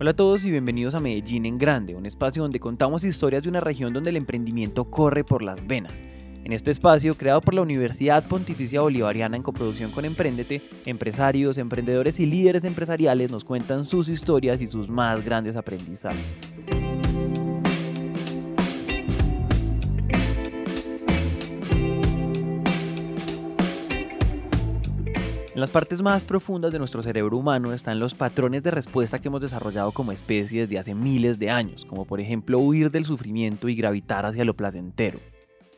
Hola a todos y bienvenidos a Medellín en Grande, un espacio donde contamos historias de una región donde el emprendimiento corre por las venas. En este espacio, creado por la Universidad Pontificia Bolivariana en coproducción con Emprendete, empresarios, emprendedores y líderes empresariales nos cuentan sus historias y sus más grandes aprendizajes. En las partes más profundas de nuestro cerebro humano están los patrones de respuesta que hemos desarrollado como especie desde hace miles de años, como por ejemplo huir del sufrimiento y gravitar hacia lo placentero.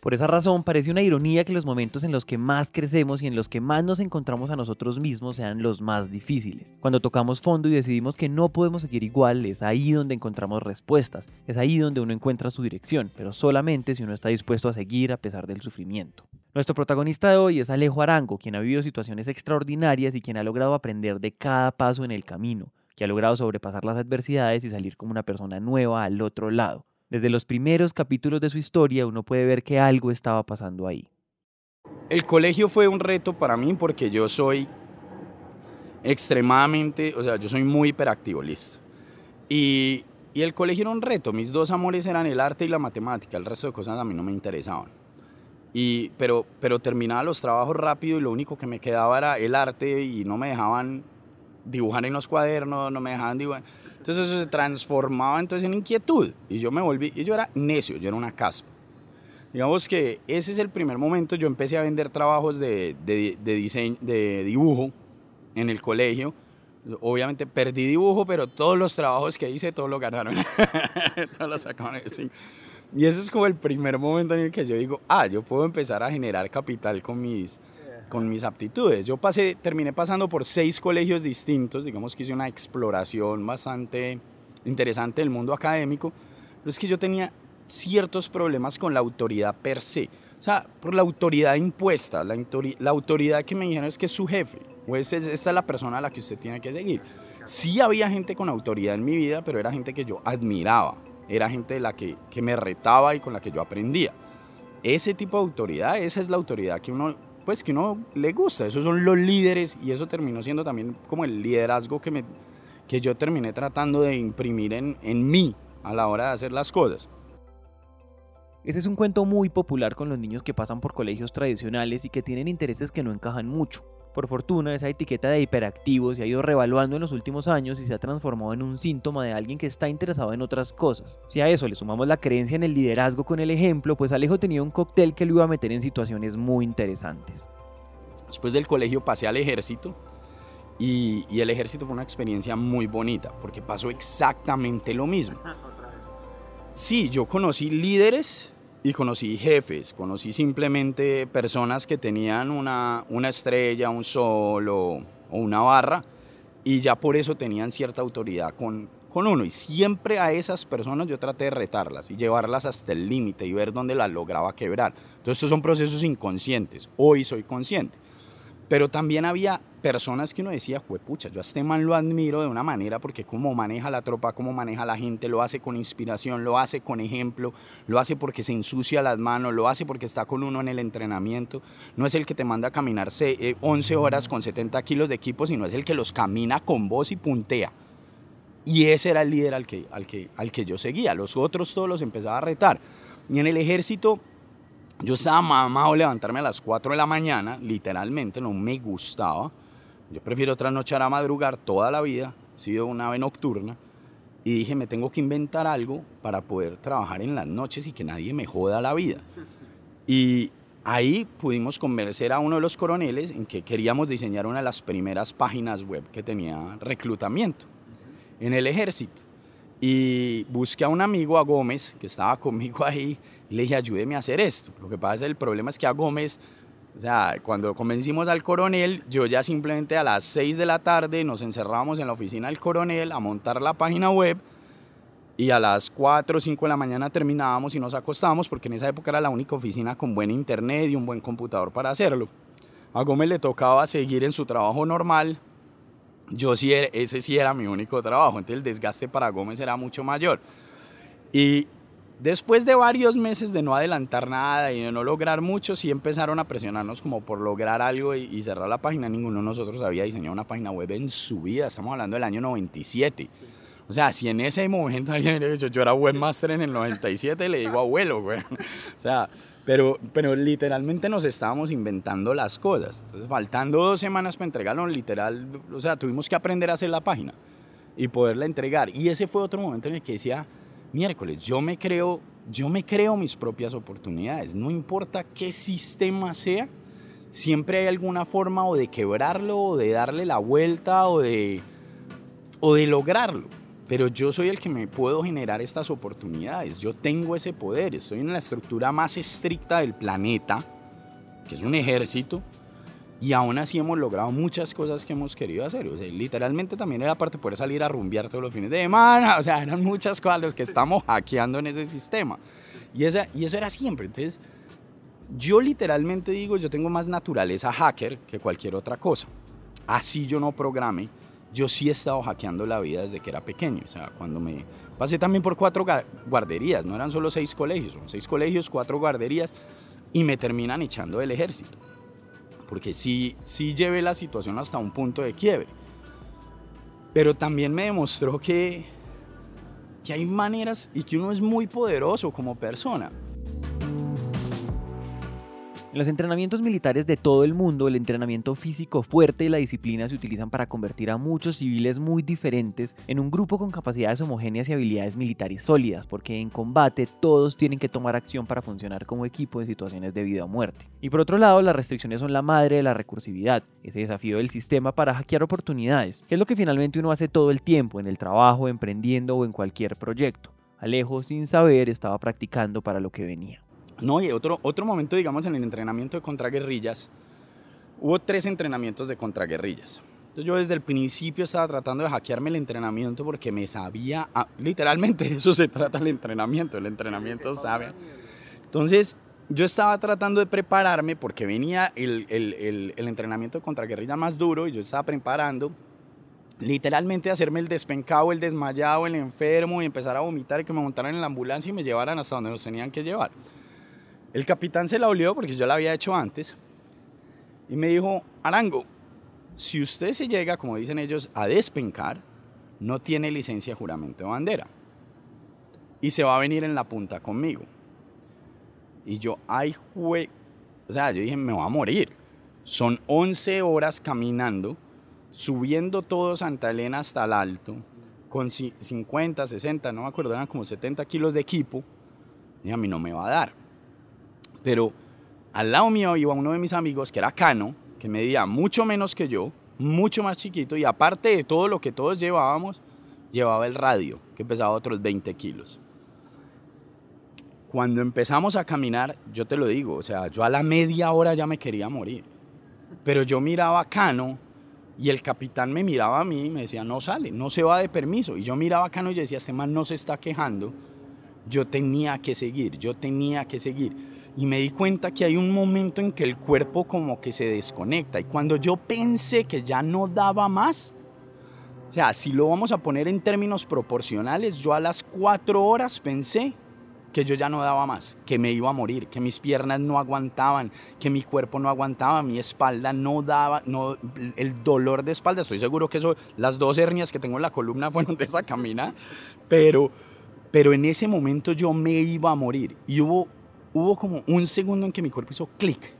Por esa razón, parece una ironía que los momentos en los que más crecemos y en los que más nos encontramos a nosotros mismos sean los más difíciles. Cuando tocamos fondo y decidimos que no podemos seguir igual, es ahí donde encontramos respuestas, es ahí donde uno encuentra su dirección, pero solamente si uno está dispuesto a seguir a pesar del sufrimiento. Nuestro protagonista de hoy es Alejo Arango, quien ha vivido situaciones extraordinarias y quien ha logrado aprender de cada paso en el camino, que ha logrado sobrepasar las adversidades y salir como una persona nueva al otro lado. Desde los primeros capítulos de su historia uno puede ver que algo estaba pasando ahí. El colegio fue un reto para mí porque yo soy extremadamente, o sea, yo soy muy hiperactivo, listo. Y, y el colegio era un reto, mis dos amores eran el arte y la matemática, el resto de cosas a mí no me interesaban. Y, pero, pero terminaba los trabajos rápido y lo único que me quedaba era el arte y no me dejaban dibujar en los cuadernos, no me dejaban dibujar. Entonces eso se transformaba entonces en inquietud y yo me volví, y yo era necio, yo era una caspa. Digamos que ese es el primer momento, yo empecé a vender trabajos de, de, de diseño, de dibujo en el colegio. Obviamente perdí dibujo, pero todos los trabajos que hice, todos lo ganaron. todos los sacaban de y ese es como el primer momento en el que yo digo, ah, yo puedo empezar a generar capital con mis, con mis aptitudes. Yo pasé, terminé pasando por seis colegios distintos, digamos que hice una exploración bastante interesante del mundo académico, pero es que yo tenía ciertos problemas con la autoridad per se. O sea, por la autoridad impuesta, la, la autoridad que me dijeron es que es su jefe, o es, esta es la persona a la que usted tiene que seguir. Sí había gente con autoridad en mi vida, pero era gente que yo admiraba era gente de la que, que me retaba y con la que yo aprendía. Ese tipo de autoridad, esa es la autoridad que uno, pues que uno le gusta, esos son los líderes y eso terminó siendo también como el liderazgo que, me, que yo terminé tratando de imprimir en, en mí a la hora de hacer las cosas. Ese es un cuento muy popular con los niños que pasan por colegios tradicionales y que tienen intereses que no encajan mucho. Por fortuna, esa etiqueta de hiperactivo se ha ido revaluando en los últimos años y se ha transformado en un síntoma de alguien que está interesado en otras cosas. Si a eso le sumamos la creencia en el liderazgo con el ejemplo, pues Alejo tenía un cóctel que lo iba a meter en situaciones muy interesantes. Después del colegio pasé al ejército y, y el ejército fue una experiencia muy bonita porque pasó exactamente lo mismo. Sí, yo conocí líderes y conocí jefes, conocí simplemente personas que tenían una, una estrella, un sol o, una barra y ya por eso tenían cierta autoridad con, con uno. Y siempre a esas personas yo traté de retarlas y llevarlas hasta el límite y ver dónde las lograba quebrar. Entonces estos son procesos inconscientes. Hoy soy consciente. Pero también había personas que uno decía, pucha, yo a este man lo admiro de una manera porque cómo maneja la tropa, cómo maneja la gente, lo hace con inspiración, lo hace con ejemplo, lo hace porque se ensucia las manos, lo hace porque está con uno en el entrenamiento. No es el que te manda a caminar 11 eh, horas con 70 kilos de equipo, sino es el que los camina con voz y puntea. Y ese era el líder al que, al que, al que yo seguía. Los otros todos los empezaba a retar. Y en el ejército yo estaba mamado levantarme a las 4 de la mañana, literalmente, no me gustaba. Yo prefiero trasnochar a madrugar toda la vida, he sido una ave nocturna. Y dije, me tengo que inventar algo para poder trabajar en las noches y que nadie me joda la vida. Y ahí pudimos convencer a uno de los coroneles en que queríamos diseñar una de las primeras páginas web que tenía reclutamiento en el ejército. Y busqué a un amigo, a Gómez, que estaba conmigo ahí, y le dije, ayúdeme a hacer esto. Lo que pasa es el problema es que a Gómez, o sea, cuando convencimos al coronel, yo ya simplemente a las 6 de la tarde nos encerramos en la oficina del coronel a montar la página web y a las 4 o 5 de la mañana terminábamos y nos acostábamos porque en esa época era la única oficina con buen internet y un buen computador para hacerlo. A Gómez le tocaba seguir en su trabajo normal, yo sí, ese sí era mi único trabajo, entonces el desgaste para Gómez era mucho mayor. Y después de varios meses de no adelantar nada y de no lograr mucho, sí empezaron a presionarnos como por lograr algo y, cerrar la página. Ninguno de nosotros había diseñado una página web en su vida, estamos hablando del año 97. O sea, si en ese momento alguien hubiera dicho, yo era webmaster en el 97, le digo abuelo, güey. O sea, pero, pero literalmente nos estábamos inventando las cosas. Entonces, faltando dos semanas para entregarlo, literal, o sea, tuvimos que aprender a hacer la página y poderla entregar. Y ese fue otro momento en el que decía, miércoles, yo me creo, yo me creo mis propias oportunidades. No importa qué sistema sea, siempre hay alguna forma o de quebrarlo, o de darle la vuelta, o de, o de lograrlo pero yo soy el que me puedo generar estas oportunidades. Yo tengo ese poder. Estoy en la estructura más estricta del planeta, que es un ejército, y aún así hemos logrado muchas cosas que hemos querido hacer. O sea, literalmente también era parte de poder salir a rumbear todos los fines de semana. O sea, eran muchas cosas las que estamos hackeando en ese sistema. Y, esa, y eso era siempre. Entonces, yo literalmente digo, yo tengo más naturaleza hacker que cualquier otra cosa. Así yo no programe yo sí he estado hackeando la vida desde que era pequeño. O sea, cuando me pasé también por cuatro guarderías, no eran solo seis colegios, son seis colegios, cuatro guarderías, y me terminan echando del ejército. Porque sí, sí llevé la situación hasta un punto de quiebre. Pero también me demostró que, que hay maneras y que uno es muy poderoso como persona. En los entrenamientos militares de todo el mundo, el entrenamiento físico fuerte y la disciplina se utilizan para convertir a muchos civiles muy diferentes en un grupo con capacidades homogéneas y habilidades militares sólidas, porque en combate todos tienen que tomar acción para funcionar como equipo en situaciones de vida o muerte. Y por otro lado, las restricciones son la madre de la recursividad, ese desafío del sistema para hackear oportunidades, que es lo que finalmente uno hace todo el tiempo en el trabajo, emprendiendo o en cualquier proyecto. Alejo, sin saber, estaba practicando para lo que venía. No, y otro, otro momento, digamos, en el entrenamiento de contraguerrillas, hubo tres entrenamientos de contraguerrillas. Entonces yo desde el principio estaba tratando de hackearme el entrenamiento porque me sabía, literalmente eso se trata el entrenamiento, el entrenamiento sabe. Entonces yo estaba tratando de prepararme porque venía el, el, el, el entrenamiento de contraguerrilla más duro y yo estaba preparando literalmente hacerme el despencado, el desmayado, el enfermo y empezar a vomitar y que me montaran en la ambulancia y me llevaran hasta donde nos tenían que llevar. El capitán se la olió porque yo la había hecho antes y me dijo, Arango, si usted se llega, como dicen ellos, a despencar, no tiene licencia de juramento de bandera. Y se va a venir en la punta conmigo. Y yo, ay, jue... O sea, yo dije, me voy a morir. Son 11 horas caminando, subiendo todo Santa Elena hasta el alto, con 50, 60, no me acuerdo, eran como 70 kilos de equipo. Y a mí no me va a dar. Pero al lado mío iba uno de mis amigos que era Cano, que medía mucho menos que yo, mucho más chiquito, y aparte de todo lo que todos llevábamos, llevaba el radio, que pesaba otros 20 kilos. Cuando empezamos a caminar, yo te lo digo, o sea, yo a la media hora ya me quería morir. Pero yo miraba a Cano y el capitán me miraba a mí y me decía, no sale, no se va de permiso. Y yo miraba a Cano y decía, este man no se está quejando. Yo tenía que seguir, yo tenía que seguir y me di cuenta que hay un momento en que el cuerpo como que se desconecta y cuando yo pensé que ya no daba más, o sea, si lo vamos a poner en términos proporcionales, yo a las cuatro horas pensé que yo ya no daba más, que me iba a morir, que mis piernas no aguantaban, que mi cuerpo no aguantaba, mi espalda no daba, no, el dolor de espalda, estoy seguro que eso, las dos hernias que tengo en la columna fueron de esa camina, pero, pero en ese momento yo me iba a morir y hubo hubo como un segundo en que mi cuerpo hizo clic.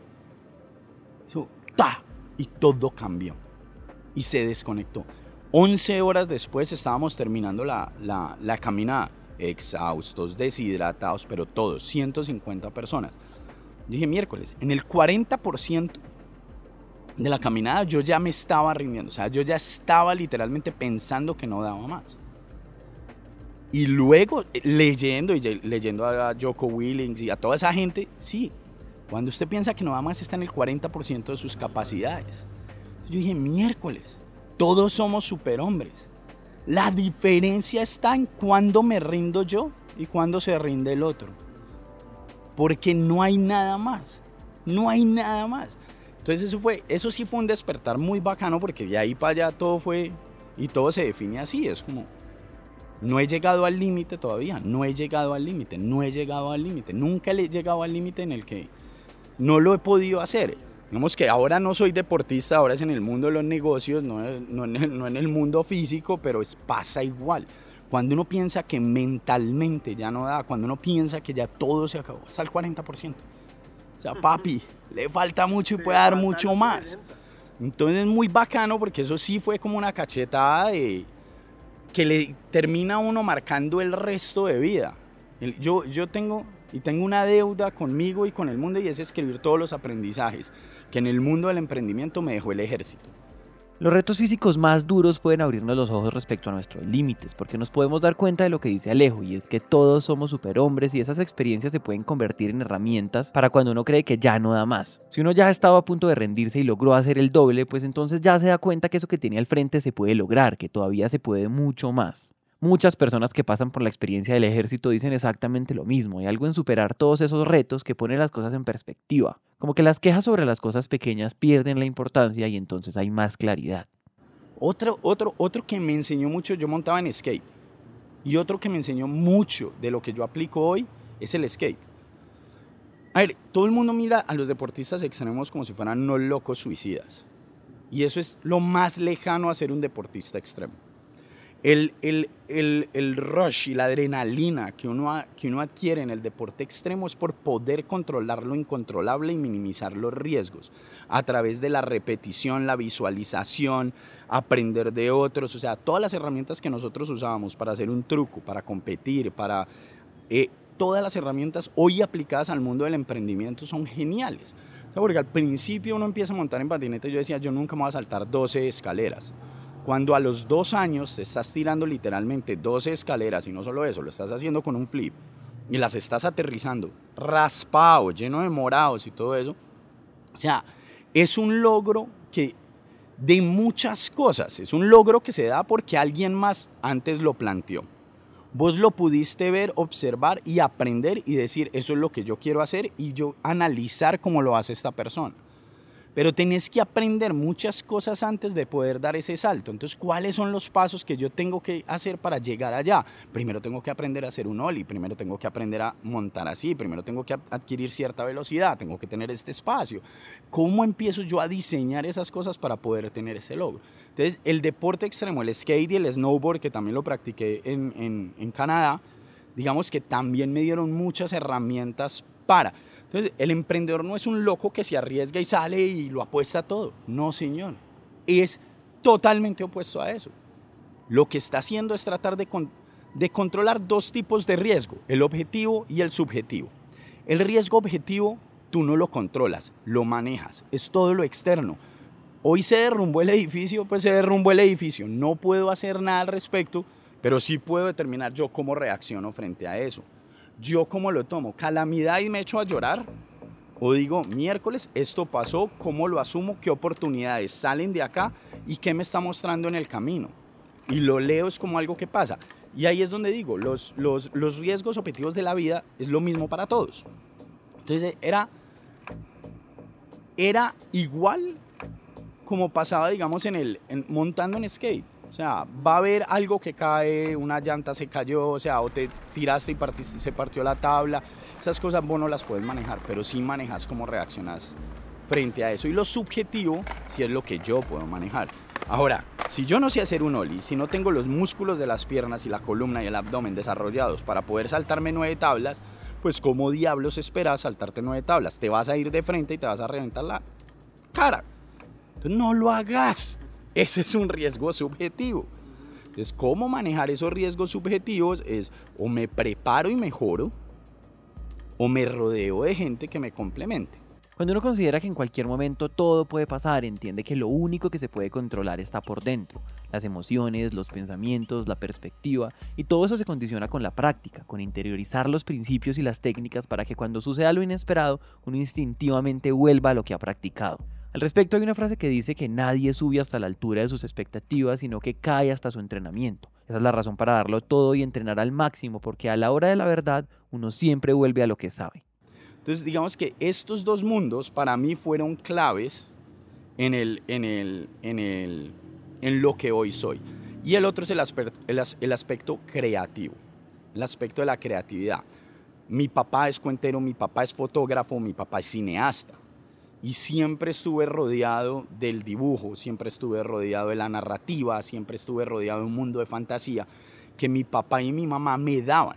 Hizo ta. Y todo cambió. Y se desconectó. 11 horas después estábamos terminando la, la, la caminada. Exhaustos, deshidratados, pero todos, 150 personas. dije miércoles, en el 40% de la caminada yo ya me estaba rindiendo. O sea, yo ya estaba literalmente pensando que no daba más. Y luego eh, leyendo y leyendo a Joko Willings y a toda esa gente, sí, cuando usted piensa que nada más está en el 40% de sus capacidades. Yo dije, miércoles, todos somos superhombres. La diferencia está en cuándo me rindo yo y cuándo se rinde el otro. Porque no hay nada más. No hay nada más. Entonces eso fue, eso sí fue un despertar muy bacano porque de ahí para allá todo fue y todo se define así. Es como, no he llegado al límite todavía, no he llegado al límite, no he llegado al límite, nunca he llegado al límite en el que no lo he podido hacer. Digamos que ahora no soy deportista, ahora es en el mundo de los negocios, no, en, el mundo físico, pero es, pasa igual. Cuando uno piensa que mentalmente ya no da, cuando uno piensa que ya todo se acabó, hasta el 40%. O sea, papi, le falta mucho y puede dar mucho más. Entonces es muy bacano porque eso sí fue como una cachetada de que le termina uno marcando el resto de vida. Yo, yo tengo y tengo una deuda conmigo y con el mundo y es escribir todos los aprendizajes que en el mundo del emprendimiento me dejó el ejército. Los retos físicos más duros pueden abrirnos los ojos respecto a nuestros límites, porque nos podemos dar cuenta de lo que dice Alejo, y es que todos somos superhombres y esas experiencias se pueden convertir en herramientas para cuando uno cree que ya no da más. Si uno ya ha estado a punto de rendirse y logró hacer el doble, pues entonces ya se da cuenta que eso que tiene al frente se puede lograr, que todavía se puede mucho más. Muchas personas que pasan por la experiencia del ejército dicen exactamente lo mismo, hay algo en superar todos esos retos que pone las cosas en perspectiva, como que las quejas sobre las cosas pequeñas pierden la importancia y entonces hay más claridad. Otro, otro, otro que me enseñó mucho, yo montaba en skate, y otro que me enseñó mucho de lo que yo aplico hoy es el skate. A ver, todo el mundo mira a los deportistas extremos como si fueran unos locos suicidas. Y eso es lo más lejano a ser un deportista extremo el, el, el, el, rush y la adrenalina que uno, que uno adquiere en el deporte extremo es por poder controlar lo incontrolable y minimizar los riesgos a través de la repetición, la visualización, aprender de otros, o sea, todas las herramientas que nosotros usábamos para hacer un truco, para competir, para... Eh, todas las herramientas hoy aplicadas al mundo del emprendimiento son geniales. porque al principio uno empieza a montar en patineta y yo decía, yo nunca me voy a saltar 12 escaleras. Cuando a los dos años te estás tirando literalmente 12 escaleras y no solo eso, lo estás haciendo con un flip y las estás aterrizando raspado, lleno de morados y todo eso. O sea, es un logro que de muchas cosas, es un logro que se da porque alguien más antes lo planteó. Vos lo pudiste ver, observar y aprender y decir, eso es lo que yo quiero hacer y yo analizar cómo lo hace esta persona pero tenés que aprender muchas cosas antes de poder dar ese salto. Entonces, ¿cuáles son los pasos que yo tengo que hacer para llegar allá? Primero tengo que aprender a hacer un ollie, primero tengo que aprender a montar así, primero tengo que adquirir cierta velocidad, tengo que tener este espacio. ¿Cómo empiezo yo a diseñar esas cosas para poder tener ese logro? Entonces, el deporte extremo, el skate y el snowboard, que también lo practiqué en, en, en Canadá, digamos que también me dieron muchas herramientas para entonces, el emprendedor no es un loco que se arriesga y sale y lo apuesta todo. No, señor. Es totalmente opuesto a eso. Lo que está haciendo es tratar de, de controlar dos tipos de riesgo, el objetivo y el subjetivo. El riesgo objetivo tú no lo controlas, lo manejas, es todo lo externo. Hoy se derrumbó el edificio, pues se derrumbó el edificio. No puedo hacer nada al respecto, pero sí puedo determinar yo cómo reacciono frente a eso yo cómo lo tomo, calamidad y me echo a llorar. O digo, miércoles, esto pasó, ¿cómo lo asumo? ¿Qué oportunidades salen de acá? ¿Y qué me está mostrando en el camino? Y lo leo es como algo que pasa. Y ahí es donde digo, los, los, los riesgos objetivos de la vida es lo mismo para todos. Entonces era, era igual como pasaba, digamos, en el, montando en skate o sea, va a haber algo que cae, una llanta se cayó, o sea, o te tiraste y partiste, se partió la tabla. Esas cosas vos no las puedes manejar, pero sí manejas cómo reaccionas frente a eso. Y lo subjetivo, si es lo que yo puedo manejar. Ahora, si yo no sé hacer un ollie, si no tengo los músculos de las piernas y la columna y el abdomen desarrollados para poder saltarme nueve tablas, pues ¿cómo diablos esperas saltarte nueve tablas? Te vas a ir de frente y te vas a reventar la cara. Entonces no lo hagas. Ese es un riesgo subjetivo. Entonces, ¿cómo manejar esos riesgos subjetivos? Es o me preparo y mejoro, o me rodeo de gente que me complemente. Cuando uno considera que en cualquier momento todo puede pasar, entiende que lo único que se puede controlar está por dentro. Las emociones, los pensamientos, la perspectiva, y todo eso se condiciona con la práctica, con interiorizar los principios y las técnicas para que cuando suceda lo inesperado, uno instintivamente vuelva a lo que ha practicado. Al respecto hay una frase que dice que nadie sube hasta la altura de sus expectativas, sino que cae hasta su entrenamiento. Esa es la razón para darlo todo y entrenar al máximo, porque a la hora de la verdad uno siempre vuelve a lo que sabe. Entonces digamos que estos dos mundos para mí fueron claves en, el, en, el, en, el, en lo que hoy soy. Y el otro es el, el, el aspecto creativo, el aspecto de la creatividad. Mi papá es cuentero, mi papá es fotógrafo, mi papá es cineasta y siempre estuve rodeado del dibujo, siempre estuve rodeado de la narrativa, siempre estuve rodeado de un mundo de fantasía que mi papá y mi mamá me daban,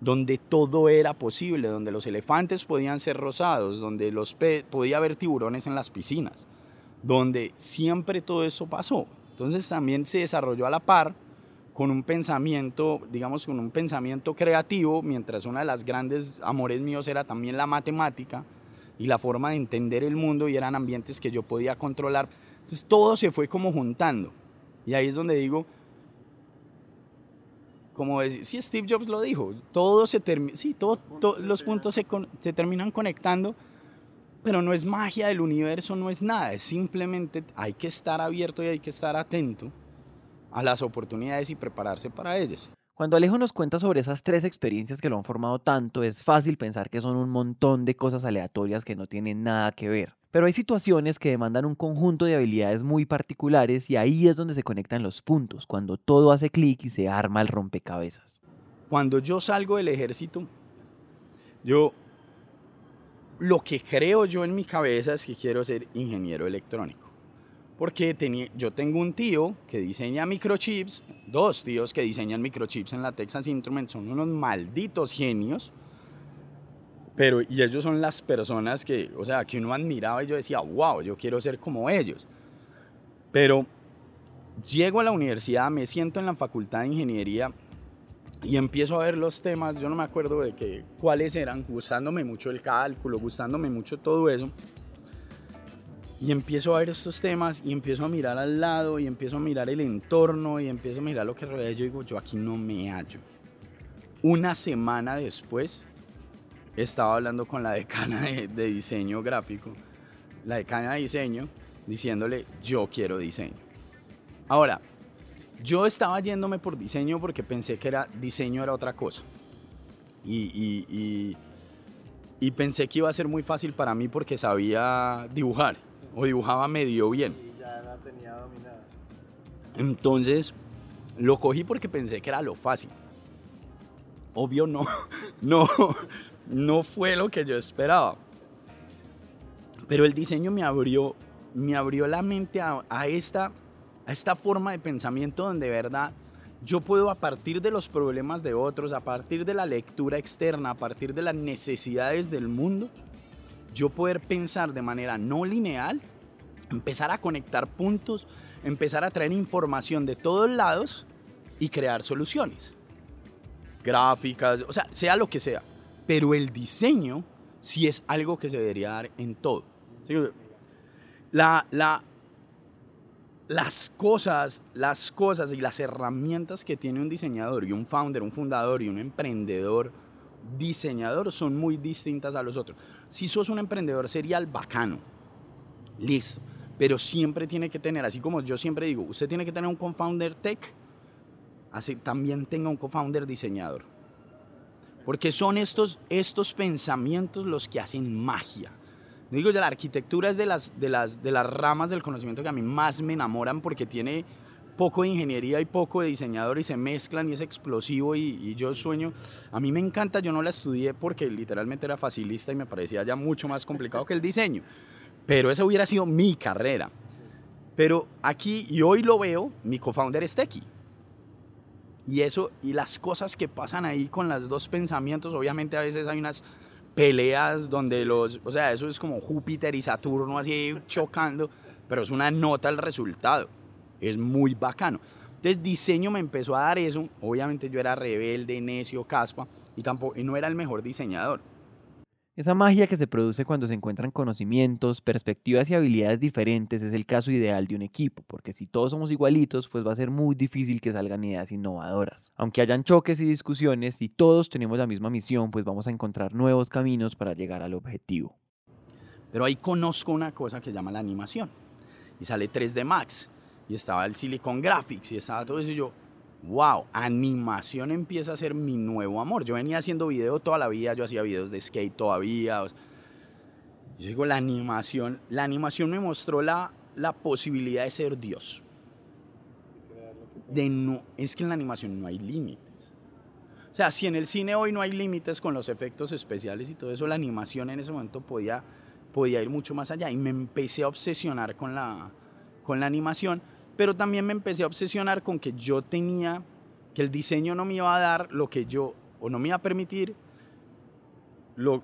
donde todo era posible, donde los elefantes podían ser rosados, donde los podía haber tiburones en las piscinas, donde siempre todo eso pasó. Entonces también se desarrolló a la par con un pensamiento, digamos, con un pensamiento creativo, mientras una de las grandes amores míos era también la matemática y la forma de entender el mundo y eran ambientes que yo podía controlar. Entonces todo se fue como juntando. Y ahí es donde digo, como decir, sí, Steve Jobs lo dijo, todo se termina, sí, todos los puntos se, se terminan conectando, pero no es magia del universo, no es nada, es simplemente hay que estar abierto y hay que estar atento a las oportunidades y prepararse para ellas. Cuando Alejo nos cuenta sobre esas tres experiencias que lo han formado tanto, es fácil pensar que son un montón de cosas aleatorias que no tienen nada que ver. Pero hay situaciones que demandan un conjunto de habilidades muy particulares y ahí es donde se conectan los puntos, cuando todo hace clic y se arma el rompecabezas. Cuando yo salgo del ejército, yo lo que creo yo en mi cabeza es que quiero ser ingeniero electrónico. Porque yo tengo un tío que diseña microchips, dos tíos que diseñan microchips en la Texas Instruments, son unos malditos genios. Pero, y ellos son las personas que, o sea, que uno admiraba y yo decía, wow, yo quiero ser como ellos. Pero llego a la universidad, me siento en la facultad de ingeniería y empiezo a ver los temas, yo no me acuerdo de que, cuáles eran, gustándome mucho el cálculo, gustándome mucho todo eso. Y empiezo a ver estos temas y empiezo a mirar al lado y empiezo a mirar el entorno y empiezo a mirar lo que rodea. Yo digo, yo aquí no me hallo. Una semana después estaba hablando con la decana de, diseño gráfico, la decana de diseño, diciéndole, yo quiero diseño. Ahora, yo estaba yéndome por diseño porque pensé que era diseño era otra cosa. Y, y, y, pensé que iba a ser muy fácil para mí porque sabía dibujar o dibujaba medio bien. Y ya la tenía dominada. Entonces lo cogí porque pensé que era lo fácil. Obvio no, no, no fue lo que yo esperaba. Pero el diseño me abrió, me abrió la mente a, a esta, a esta forma de pensamiento donde de verdad yo puedo a partir de los problemas de otros, a partir de la lectura externa, a partir de las necesidades del mundo, yo poder pensar de manera no lineal, empezar a conectar puntos, empezar a traer información de todos lados y crear soluciones. Gráficas, o sea, sea lo que sea. Pero el diseño sí es algo que se debería dar en todo. La, la, las cosas, las cosas y las herramientas que tiene un diseñador y un founder, un fundador y un emprendedor diseñador son muy distintas a los otros. Si sos un emprendedor serial, bacano. Listo. Pero siempre tiene que tener, así como yo siempre digo, usted tiene que tener un co-founder tech, así también tenga un co-founder diseñador. Porque son estos, estos pensamientos los que hacen magia. Digo ya, la arquitectura es de las, de, las, de las ramas del conocimiento que a mí más me enamoran porque tiene poco de ingeniería y poco de diseñador y se mezclan y es explosivo y, yo sueño, a mí me encanta, yo no la estudié porque literalmente era facilista y me parecía ya mucho más complicado que el diseño, pero esa hubiera sido mi carrera. Pero aquí, y hoy lo veo, mi co-founder es Tequi. Y eso, y las cosas que pasan ahí con los dos pensamientos, obviamente a veces hay unas peleas donde los, o sea, eso es como Júpiter y Saturno así chocando, pero es una nota al resultado es muy bacano. Entonces diseño me empezó a dar eso, obviamente yo era rebelde, necio, caspa y, tampoco, y no era el mejor diseñador. Esa magia que se produce cuando se encuentran conocimientos, perspectivas y habilidades diferentes es el caso ideal de un equipo, porque si todos somos igualitos, pues va a ser muy difícil que salgan ideas innovadoras. Aunque hayan choques y discusiones, si todos tenemos la misma misión, pues vamos a encontrar nuevos caminos para llegar al objetivo. Pero ahí conozco una cosa que se llama la animación y sale 3D Max y estaba el Silicon Graphics y estaba todo eso y yo, wow, animación empieza a ser mi nuevo amor. Yo venía haciendo video toda la vida, yo hacía videos de skate todavía. Yo digo, la animación, la animación me mostró la, la posibilidad de ser Dios. De no, es que en la animación no hay límites. O sea, si en el cine hoy no hay límites con los efectos especiales y todo eso, la animación en ese momento podía, podía ir mucho más allá. Y me empecé a obsesionar con la, con la animación pero también me empecé a obsesionar con que yo tenía que el diseño no me iba a dar lo que yo, o no me iba a permitir lo,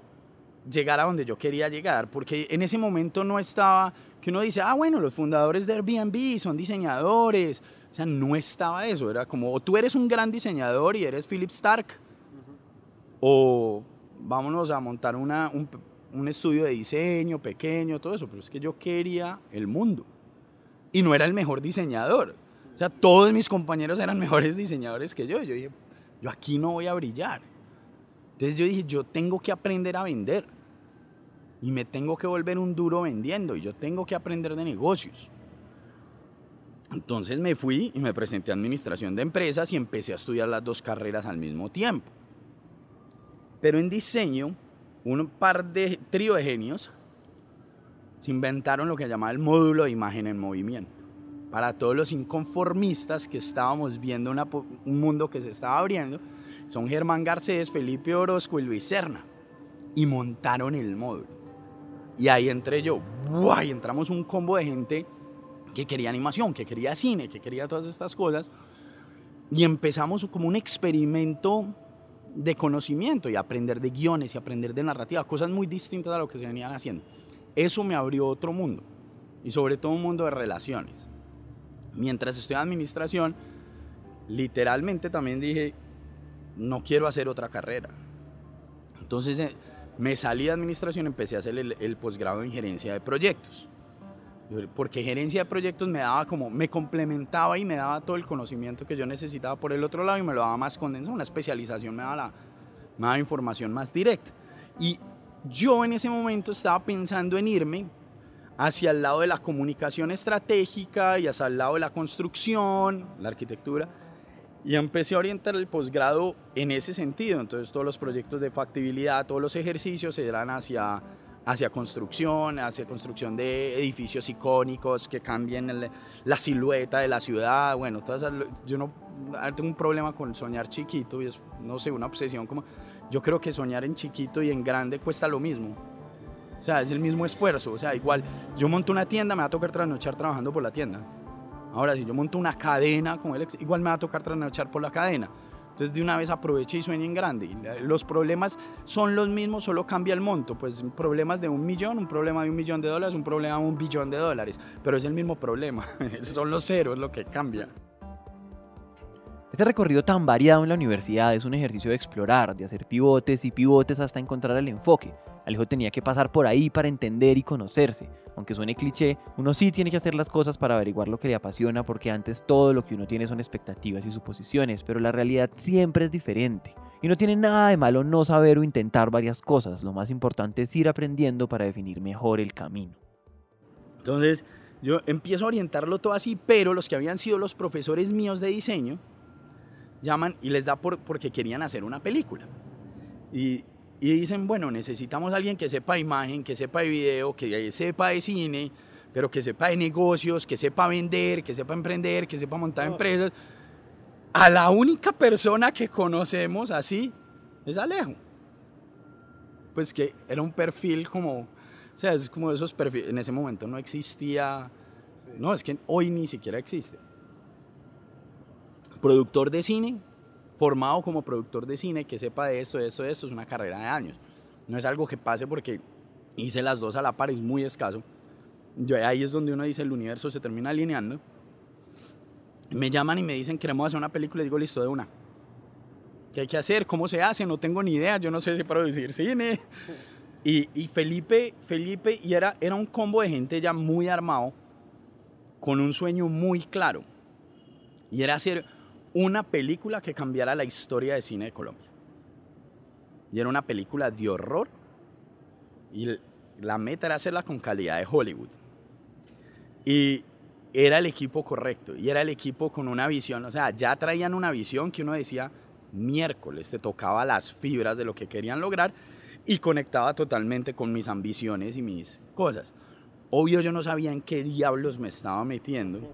llegar a donde yo quería llegar, porque en ese momento no estaba, que uno dice, ah, bueno, los fundadores de Airbnb son diseñadores, o sea, no estaba eso, era como, o tú eres un gran diseñador y eres Philip Stark, o vámonos a montar una, un, un estudio de diseño pequeño, todo eso, pero es que yo quería el mundo y no era el mejor diseñador. O sea, todos mis compañeros eran mejores diseñadores que yo. Yo dije, yo aquí no voy a brillar. Entonces yo dije, yo tengo que aprender a vender. Y me tengo que volver un duro vendiendo. Y yo tengo que aprender de negocios. Entonces me fui y me presenté a administración de empresas y empecé a estudiar las dos carreras al mismo tiempo. Pero en diseño, un par de trío de genios se inventaron lo que llamaba el módulo de imagen en movimiento. Para todos los inconformistas que estábamos viendo un mundo que se estaba abriendo, son Germán Garcés, Felipe Orozco y Luis Serna. Y montaron el módulo. Y ahí entré yo. ¡Buah! entramos un combo de gente que quería animación, que quería cine, que quería todas estas cosas. Y empezamos como un experimento de conocimiento y aprender de guiones y aprender de narrativa, cosas muy distintas a lo que se venían haciendo. Eso me abrió otro mundo y sobre todo un mundo de relaciones. Mientras estoy en administración, literalmente también dije, no quiero hacer otra carrera. Entonces eh, me salí de administración, empecé a hacer el, posgrado en gerencia de proyectos. Porque gerencia de proyectos me daba como, me complementaba y me daba todo el conocimiento que yo necesitaba por el otro lado y me lo daba más condensado. Una especialización me daba, la, me daba información más directa. Y yo en ese momento estaba pensando en irme hacia el lado de la comunicación estratégica y hacia el lado de la construcción, la arquitectura, y empecé a orientar el posgrado en ese sentido. Entonces todos los proyectos de factibilidad, todos los ejercicios eran hacia, hacia construcción, hacia construcción de edificios icónicos que cambien la silueta de la ciudad. Bueno, todas yo no tengo un problema con soñar chiquito no sé, una obsesión como yo creo que soñar en chiquito y en grande cuesta lo mismo. O sea, es el mismo esfuerzo. O sea, igual yo monto una tienda, me va a tocar trasnochar trabajando por la tienda. Ahora, si yo monto una cadena, él, igual me va a tocar trasnochar por la cadena. Entonces, de una vez aproveche y sueñe en grande. Los problemas son los mismos, solo cambia el monto. Pues problemas de un millón, un problema de un millón de dólares, un problema de un billón de dólares. Pero es el mismo problema. son los ceros lo que cambia. Este recorrido tan variado en la universidad es un ejercicio de explorar, de hacer pivotes y pivotes hasta encontrar el enfoque. Alejo tenía que pasar por ahí para entender y conocerse. Aunque suene cliché, uno sí tiene que hacer las cosas para averiguar lo que le apasiona porque antes todo lo que uno tiene son expectativas y suposiciones, pero la realidad siempre es diferente. Y no tiene nada de malo no saber o intentar varias cosas, lo más importante es ir aprendiendo para definir mejor el camino. Entonces, yo empiezo a orientarlo todo así, pero los que habían sido los profesores míos de diseño, llaman y les da por, porque querían hacer una película. Y, y dicen, bueno, necesitamos a alguien que sepa imagen, que sepa de video, que sepa de cine, pero que sepa de negocios, que sepa vender, que sepa emprender, que sepa montar empresas. A la única persona que conocemos así es Alejo. Pues que era un perfil como, o sea, es como esos perfiles, en ese momento no existía, no, es que hoy ni siquiera existe productor de cine, formado como productor de cine, que sepa de esto, de esto, de esto, es una carrera de años. No es algo que pase porque hice las dos a la par, es muy escaso. Ahí es donde uno dice el universo se termina alineando. Me llaman y me dicen queremos hacer una película y digo listo de una. ¿Qué hay que hacer? ¿Cómo se hace? No tengo ni idea, yo no sé si producir cine. Y, y Felipe, Felipe, y era, era un combo de gente ya muy armado, con un sueño muy claro. Y era hacer una película que cambiara la historia de cine de Colombia. Y era una película de horror y la meta era hacerla con calidad de Hollywood. Y era el equipo correcto y era el equipo con una visión, o sea, ya traían una visión que uno decía, miércoles te tocaba las fibras de lo que querían lograr y conectaba totalmente con mis ambiciones y mis cosas. Obvio yo no sabía en qué diablos me estaba metiendo,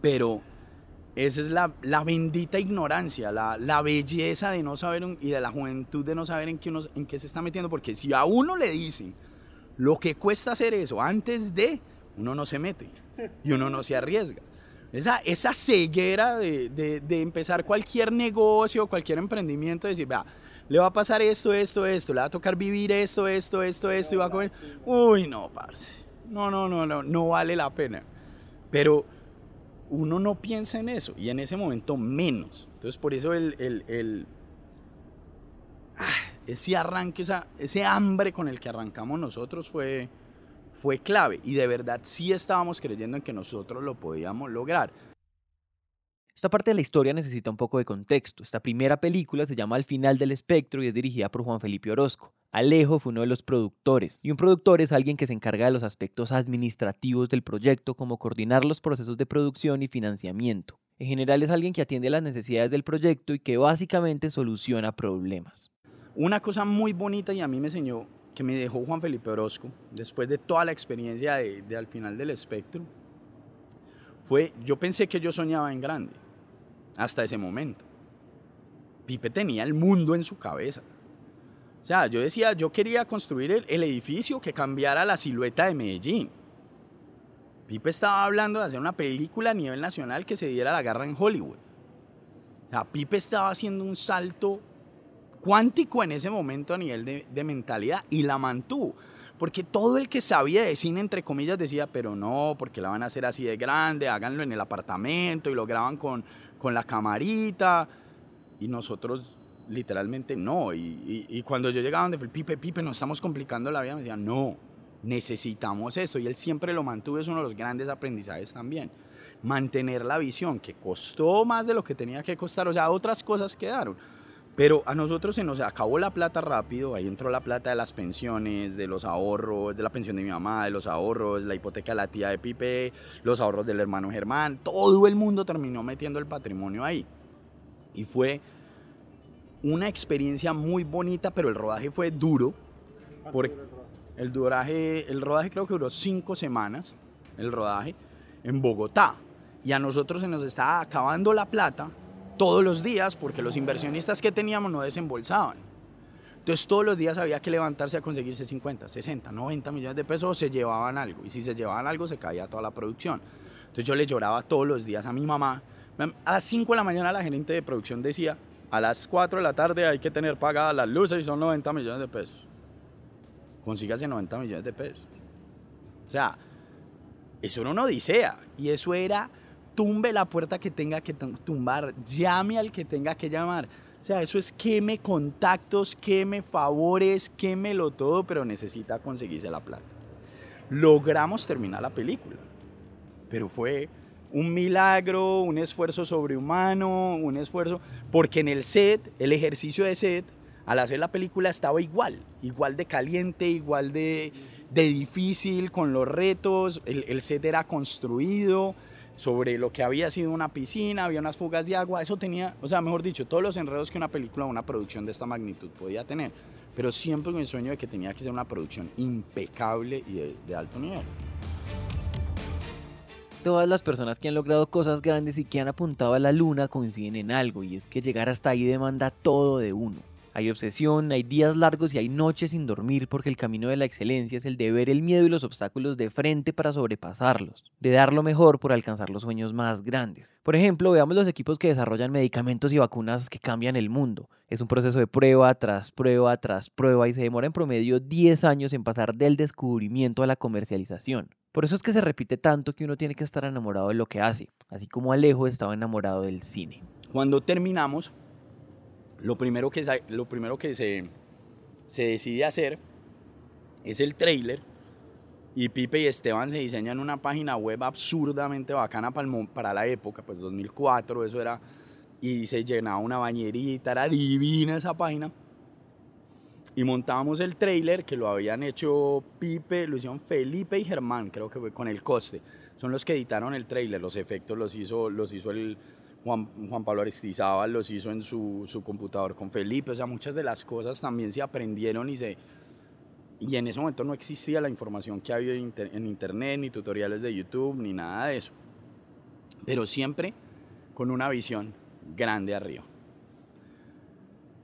pero esa es la, la bendita ignorancia, la, la, belleza de no saber y de la juventud de no saber en qué, uno, en qué se está metiendo, porque si a uno le dicen lo que cuesta hacer eso antes de, uno no se mete y uno no se arriesga. esa, esa ceguera de, de, de empezar cualquier negocio, cualquier emprendimiento, decir, vea, le va a pasar esto, esto, esto, le va a tocar vivir esto, esto, esto, esto, y va a comer. Uy, no, parce. No, no, no, no, no vale la pena. Pero uno no piensa en eso, y en ese momento menos. Entonces, por eso el, el, ah, ese arranque, esa, ese hambre con el que arrancamos nosotros fue, fue clave. Y de verdad sí estábamos creyendo en que nosotros lo podíamos lograr. Esta parte de la historia necesita un poco de contexto. Esta primera película se llama Al final del espectro y es dirigida por Juan Felipe Orozco. Alejo fue uno de los productores y un productor es alguien que se encarga de los aspectos administrativos del proyecto como coordinar los procesos de producción y financiamiento. En general es alguien que atiende las necesidades del proyecto y que básicamente soluciona problemas. Una cosa muy bonita y a mí me enseñó que me dejó Juan Felipe Orozco, después de toda la experiencia de, de al final del espectro, fue, yo pensé que yo soñaba en grande hasta ese momento. Pipe tenía el mundo en su cabeza. O sea, yo decía, yo quería construir el, edificio que cambiara la silueta de Medellín. Pipe estaba hablando de hacer una película a nivel nacional que se diera la garra en Hollywood. O sea, Pipe estaba haciendo un salto cuántico en ese momento a nivel de, de mentalidad y la mantuvo. Porque todo el que sabía de cine, entre comillas, decía, pero no, porque la van a hacer así de grande, háganlo en el apartamento y lo graban con, con la camarita. Y nosotros literalmente no. Y, y, y, cuando yo llegaba donde fue Pipe, Pipe, nos estamos complicando la vida, me decía, no, necesitamos esto. Y él siempre lo mantuvo, es uno de los grandes aprendizajes también. Mantener la visión, que costó más de lo que tenía que costar, o sea, otras cosas quedaron. Pero a nosotros se nos acabó la plata rápido, ahí entró la plata de las pensiones, de los ahorros, de la pensión de mi mamá, de los ahorros, la hipoteca de la tía de Pipe, los ahorros del hermano Germán, todo el mundo terminó metiendo el patrimonio ahí. Y fue una experiencia muy bonita, pero el rodaje fue duro. Por el rodaje, el rodaje creo que duró cinco semanas, el rodaje, en Bogotá. Y a nosotros se nos estaba acabando la plata todos los días porque los inversionistas que teníamos no desembolsaban. Entonces todos los días había que levantarse a conseguirse 50, 60, 90 millones de pesos se llevaban algo. Y si se llevaban algo se caía toda la producción. Entonces yo le lloraba todos los días a mi mamá. A las 5 de la mañana la gerente de producción decía, a las 4 de la tarde hay que tener pagadas las luces y son 90 millones de pesos. Consígase 90 millones de pesos. O sea, eso era una odisea. Y eso era tumbe la puerta que tenga que tumbar, llame al que tenga que llamar. O sea, eso es queme contactos, queme favores, quémelo todo, pero necesita conseguirse la plata. Logramos terminar la película, pero fue un milagro, un esfuerzo sobrehumano, un esfuerzo, porque en el set, el ejercicio de set, al hacer la película estaba igual, igual de caliente, igual de, difícil, con los retos, el set era construido, sobre lo que había sido una piscina, había unas fugas de agua, eso tenía, o sea, mejor dicho, todos los enredos que una película o una producción de esta magnitud podía tener, pero siempre con sueño de que tenía que ser una producción impecable y de, de alto nivel. Todas las personas que han logrado cosas grandes y que han apuntado a la luna coinciden en algo, y es que llegar hasta ahí demanda todo de uno. Hay obsesión, hay días largos y hay noches sin dormir porque el camino de la excelencia es el de ver el miedo y los obstáculos de frente para sobrepasarlos, de dar lo mejor por alcanzar los sueños más grandes. Por ejemplo, veamos los equipos que desarrollan medicamentos y vacunas que cambian el mundo. Es un proceso de prueba tras prueba tras prueba y se demora en promedio 10 años en pasar del descubrimiento a la comercialización. Por eso es que se repite tanto que uno tiene que estar enamorado de lo que hace, así como Alejo estaba enamorado del cine. Cuando terminamos, lo primero que, lo primero que se, se decide hacer es el trailer. Y Pipe y Esteban se diseñan una página web absurdamente bacana para, para la época, pues 2004, eso era. Y se llenaba una bañerita, era divina esa página. Y montábamos el trailer que lo habían hecho Pipe, lo hicieron Felipe y Germán, creo que fue con el coste. Son los que editaron el trailer, los efectos los hizo, los hizo el, Juan, Pablo Aristizábal los hizo en su, su, computador con Felipe, o sea, muchas de las cosas también se aprendieron y se... Y en ese momento no existía la información que había en, en internet, ni tutoriales de YouTube, ni nada de eso. Pero siempre con una visión grande arriba.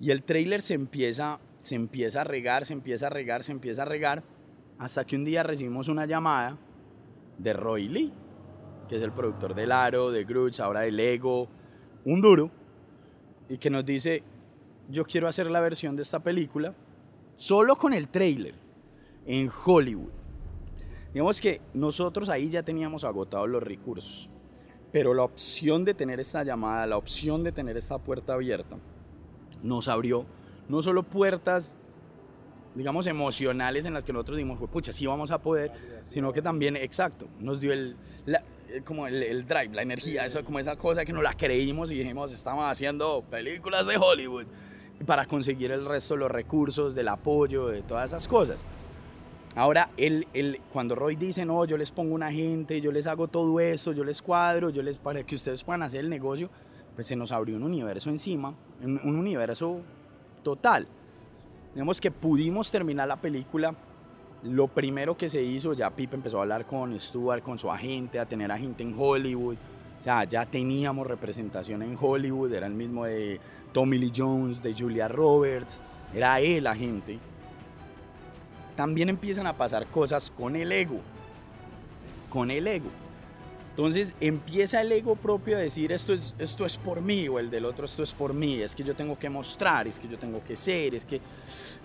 Y el trailer se empieza, se empieza a regar, se empieza a regar, se empieza a regar, hasta que un día recibimos una llamada de Roy Lee, que es el productor del Aro, de Grudge, ahora de Lego, un duro, y que nos dice, yo quiero hacer la versión de esta película solo con el trailer en Hollywood. Digamos que nosotros ahí ya teníamos agotados los recursos, pero la opción de tener esta llamada, la opción de tener esta puerta abierta, nos abrió no solo puertas, digamos, emocionales en las que nosotros dimos, pucha, sí vamos a poder, sino que también, exacto, nos dio el, como el, el, drive, la energía, eso, como esa cosa que nos la creímos y dijimos, estamos haciendo películas de Hollywood para conseguir el resto de los recursos, del apoyo, de todas esas cosas. Ahora, él, él, cuando Roy dice, no, yo les pongo un agente, yo les hago todo eso, yo les cuadro, yo les, para que ustedes puedan hacer el negocio, pues se nos abrió un universo encima, un, un universo total. Digamos que pudimos terminar la película. Lo primero que se hizo, ya Pipe empezó a hablar con Stuart, con su agente, a tener agente en Hollywood. O sea, ya teníamos representación en Hollywood, era el mismo de Tommy Lee Jones, de Julia Roberts, era él agente también empiezan a pasar cosas con el ego. Con el ego. Entonces empieza el ego propio a decir esto es, esto es por mí o el del otro esto es por mí, es que yo tengo que mostrar, es que yo tengo que ser, es que,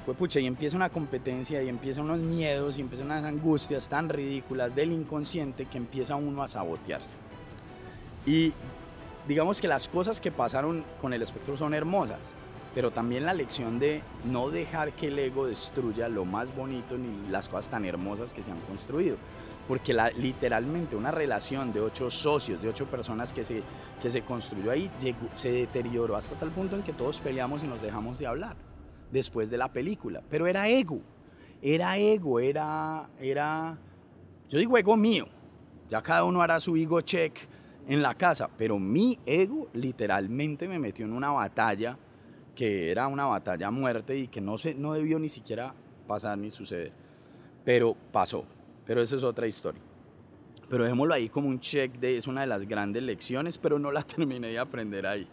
pues y empieza una competencia y empiezan unos miedos y empiezan unas angustias tan ridículas del inconsciente que empieza uno a sabotearse. Y digamos que las cosas que pasaron con el espectro son hermosas, pero también la lección de no dejar que el ego destruya lo más bonito ni las cosas tan hermosas que se han construido. Porque la, literalmente una relación de ocho socios, de ocho personas que se, que se construyó ahí, se deterioró hasta tal punto en que todos peleamos y nos dejamos de hablar después de la película. Pero era ego, era ego, era, era, yo digo ego mío, ya cada uno hará su ego check en la casa, pero mi ego literalmente me metió en una batalla que era una batalla a muerte y que no, se, no debió ni siquiera pasar ni suceder. Pero pasó. Pero esa es otra historia. Pero dejémoslo ahí como un check de es una de las grandes lecciones, pero no la terminé de aprender ahí.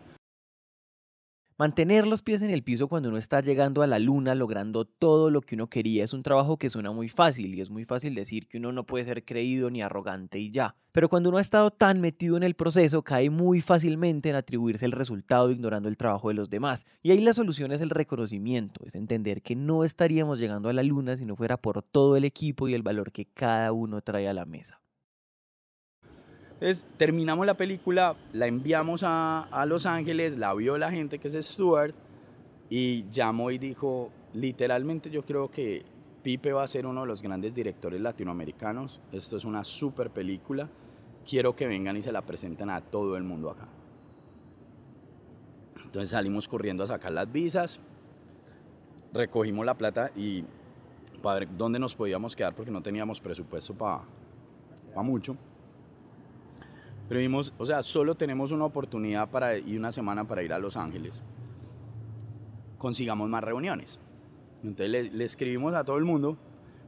Mantener los pies en el piso cuando uno está llegando a la luna, logrando todo lo que uno quería, es un trabajo que suena muy fácil y es muy fácil decir que uno no puede ser creído ni arrogante y ya. Pero cuando uno ha estado tan metido en el proceso, cae muy fácilmente en atribuirse el resultado ignorando el trabajo de los demás. Y ahí la solución es el reconocimiento, es entender que no estaríamos llegando a la luna si no fuera por todo el equipo y el valor que cada uno trae a la mesa. Entonces terminamos la película, la enviamos a, Los Ángeles, la vio la gente que es Stuart y llamó y dijo, literalmente yo creo que Pipe va a ser uno de los grandes directores latinoamericanos, esto es una super película, quiero que vengan y se la presenten a todo el mundo acá. Entonces salimos corriendo a sacar las visas, recogimos la plata y para dónde nos podíamos quedar porque no teníamos presupuesto para pa mucho. Pero vimos, o sea, solo tenemos una oportunidad para, y una semana para ir a Los Ángeles. Consigamos más reuniones. Entonces le, escribimos a todo el mundo.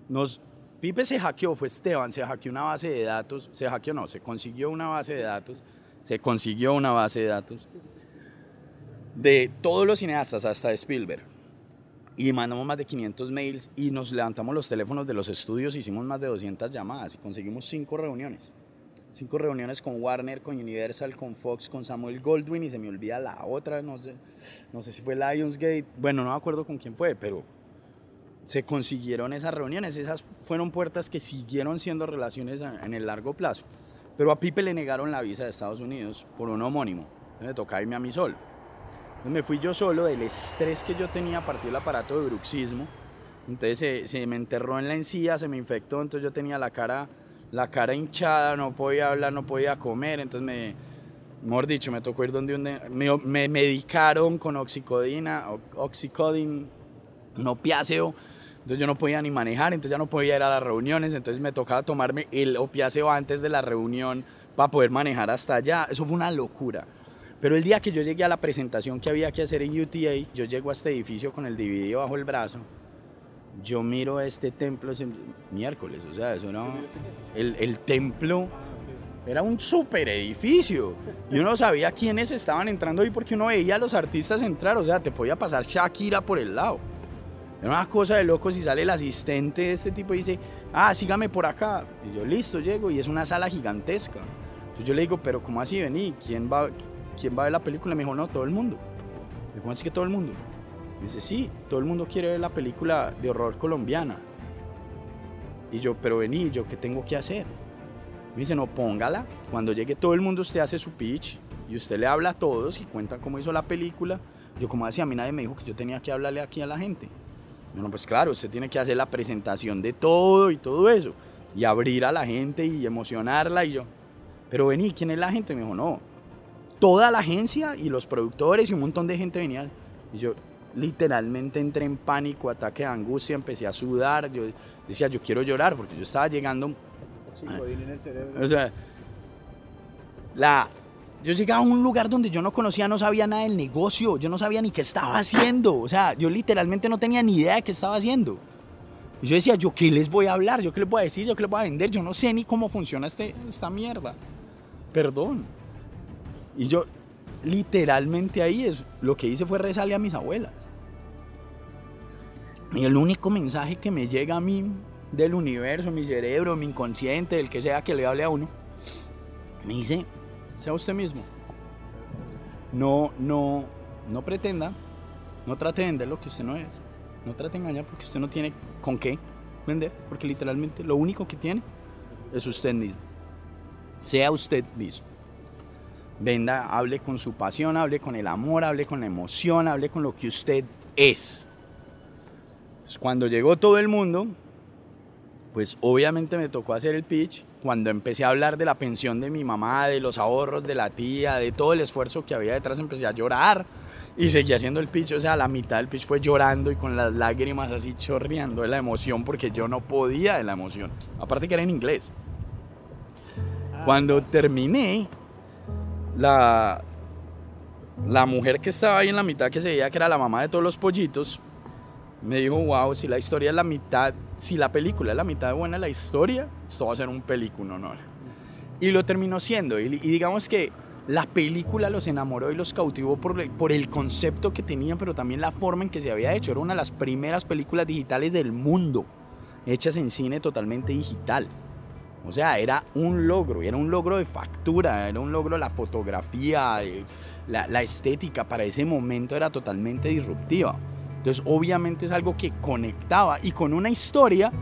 Nos, Pipe se hackeó, fue Esteban, se hackeó una base de datos. Se hackeó, no, se consiguió una base de datos. Se consiguió una base de datos de todos los cineastas hasta Spielberg. Y mandamos más de 500 mails y nos levantamos los teléfonos de los estudios, hicimos más de 200 llamadas y conseguimos cinco reuniones cinco reuniones con Warner, con Universal, con Fox, con Samuel Goldwyn y se me olvida la otra, no sé, no sé si fue Lionsgate, bueno, no me acuerdo con quién fue, pero se consiguieron esas reuniones, esas fueron puertas que siguieron siendo relaciones en el largo plazo. Pero a Pipe le negaron la visa de Estados Unidos por un homónimo, me tocaba irme a mí solo. Entonces me fui yo solo del estrés que yo tenía a partir del aparato de bruxismo. Entonces se, se me enterró en la encía, se me infectó, entonces yo tenía la cara la cara hinchada, no podía hablar, no podía comer, entonces me, mejor dicho, me tocó ir donde me, me medicaron con oxicodina, oxicodin, no piáceo, entonces yo no podía ni manejar, entonces ya no podía ir a las reuniones, entonces me tocaba tomarme el opiáceo antes de la reunión para poder manejar hasta allá, eso fue una locura. Pero el día que yo llegué a la presentación que había que hacer en UTA, yo llego a este edificio con el DVD bajo el brazo yo miro este templo ese miércoles, o sea, eso no... El, el templo era un super edificio y uno sabía quiénes estaban entrando ahí porque uno veía a los artistas entrar, o sea, te podía pasar Shakira por el lado. Era una cosa de loco si sale el asistente de este tipo y dice, ah, sígame por acá. Y yo, listo, llego y es una sala gigantesca. Entonces yo le digo, pero ¿cómo así vení? ¿Quién va, ¿Quién va a ver la película? Me dijo, no, todo el mundo. ¿Cómo así que todo el mundo? Dice, sí, todo el mundo quiere ver la película de horror colombiana. Y yo, pero vení, ¿yo qué tengo que hacer? Me dice, no, póngala. Cuando llegue todo el mundo, usted hace su pitch y usted le habla a todos y cuenta cómo hizo la película. Yo, como decía, a mí nadie me dijo que yo tenía que hablarle aquí a la gente. Bueno, pues claro, usted tiene que hacer la presentación de todo y todo eso. Y abrir a la gente y emocionarla. Y yo, pero vení, ¿quién es la gente? Me dijo, no, toda la agencia y los productores y un montón de gente venía. Y yo literalmente entré en pánico, ataque de angustia, empecé a sudar. Yo decía, yo quiero llorar porque yo estaba llegando en el cerebro. O sea, la, yo llegaba a un lugar donde yo no conocía, no sabía nada del negocio, yo no sabía ni qué estaba haciendo. O sea, yo literalmente no tenía ni idea de qué estaba haciendo. Y yo decía, ¿yo qué les voy a hablar? ¿Yo qué les voy a decir? ¿Yo qué les voy a vender? Yo no sé ni cómo funciona este, esta mierda. Perdón. Y yo, literalmente ahí, es, lo que hice fue rezarle a mis abuelas. Y el único mensaje que me llega a mí del universo, mi cerebro, mi inconsciente, el que sea que le hable a uno, me dice, sea usted mismo. No, no, no pretenda, no trate de vender lo que usted no es. No trate de engañar porque usted no tiene con qué vender, porque literalmente lo único que tiene es usted mismo. Sea usted mismo. Venda, hable con su pasión, hable con el amor, hable con la emoción, hable con lo que usted es. Cuando llegó todo el mundo, pues obviamente me tocó hacer el pitch. Cuando empecé a hablar de la pensión de mi mamá, de los ahorros de la tía, de todo el esfuerzo que había detrás, empecé a llorar y seguí haciendo el pitch. O sea, la mitad del pitch fue llorando y con las lágrimas así chorreando de la emoción porque yo no podía de la emoción. Aparte que era en inglés. Cuando terminé, la, la mujer que estaba ahí en la mitad, que se veía que era la mamá de todos los pollitos, me dijo, wow, si la historia es la mitad, si la película es la mitad de buena la historia, esto va a ser un película, ¿no? Y lo terminó siendo. Y, digamos que la película los enamoró y los cautivó por el, por el concepto que tenía, pero también la forma en que se había hecho. Era una de las primeras películas digitales del mundo, hechas en cine totalmente digital. O sea, era un logro, era un logro de factura, era un logro la fotografía, eh, la, la estética para ese momento era totalmente disruptiva. Entonces obviamente es algo que conectaba y con una historia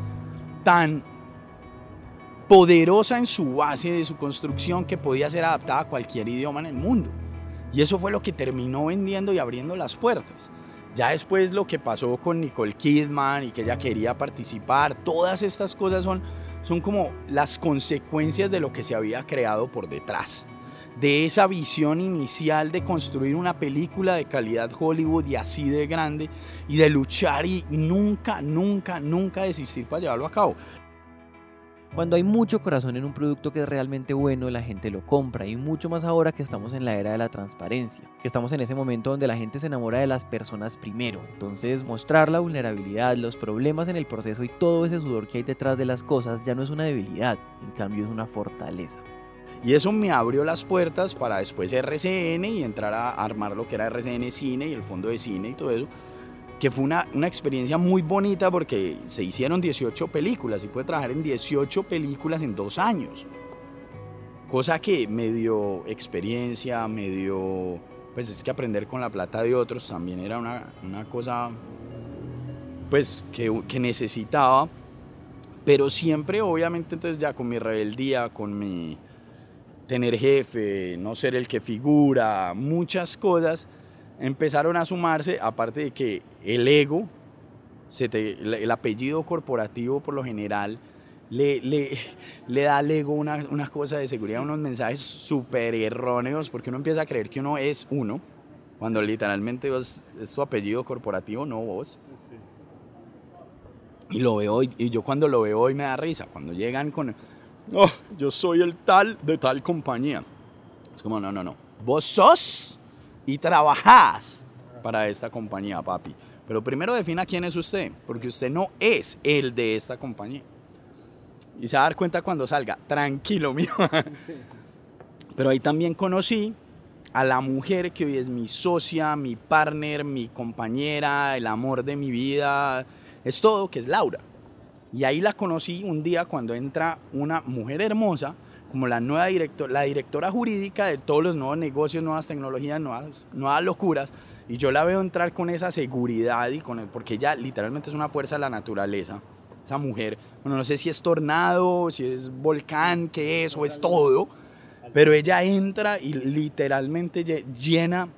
tan poderosa en su base de su construcción que podía ser adaptada a cualquier idioma en el mundo. Y eso fue lo que terminó vendiendo y abriendo las puertas. Ya después lo que pasó con Nicole Kidman y que ella quería participar, todas estas cosas son, son como las consecuencias de lo que se había creado por detrás de esa visión inicial de construir una película de calidad Hollywood y así de grande y de luchar y nunca, nunca, nunca desistir para llevarlo a cabo. Cuando hay mucho corazón en un producto que es realmente bueno, la gente lo compra y mucho más ahora que estamos en la era de la transparencia, que estamos en ese momento donde la gente se enamora de las personas primero. Entonces mostrar la vulnerabilidad, los problemas en el proceso y todo ese sudor que hay detrás de las cosas ya no es una debilidad, en cambio es una fortaleza. Y eso me abrió las puertas para después RCN y entrar a armar lo que era RCN Cine y el fondo de cine y todo eso, que fue una, una experiencia muy bonita porque se hicieron 18 películas y pude trabajar en 18 películas en dos años. Cosa que me dio experiencia, me dio... Pues es que aprender con la plata de otros también era una, una cosa pues que, que necesitaba, pero siempre obviamente entonces ya con mi rebeldía, con mi tener jefe, no ser el que figura, muchas cosas empezaron a sumarse, aparte de que el ego, el apellido corporativo por lo general, le, le, le da al ego una, una, cosa de seguridad, unos mensajes súper erróneos, porque uno empieza a creer que uno es uno, cuando literalmente es su apellido corporativo, no vos. Y lo veo, y yo cuando lo veo hoy me da risa, cuando llegan con oh, yo soy el tal de tal compañía. Es como, no, no, no. Vos sos y trabajás para esta compañía, papi. Pero primero defina quién es usted, porque usted no es el de esta compañía. Y se va a dar cuenta cuando salga, tranquilo mío. Pero ahí también conocí a la mujer que hoy es mi socia, mi partner, mi compañera, el amor de mi vida, es todo, que es Laura. Y ahí la conocí un día cuando entra una mujer hermosa como la nueva directora, la directora jurídica de todos los nuevos negocios, nuevas tecnologías, nuevas, nuevas locuras. Y yo la veo entrar con esa seguridad y con el, porque ella literalmente es una fuerza de la naturaleza. Esa mujer, bueno, no sé si es tornado, si es volcán, qué es, o es todo, pero ella entra y literalmente llena,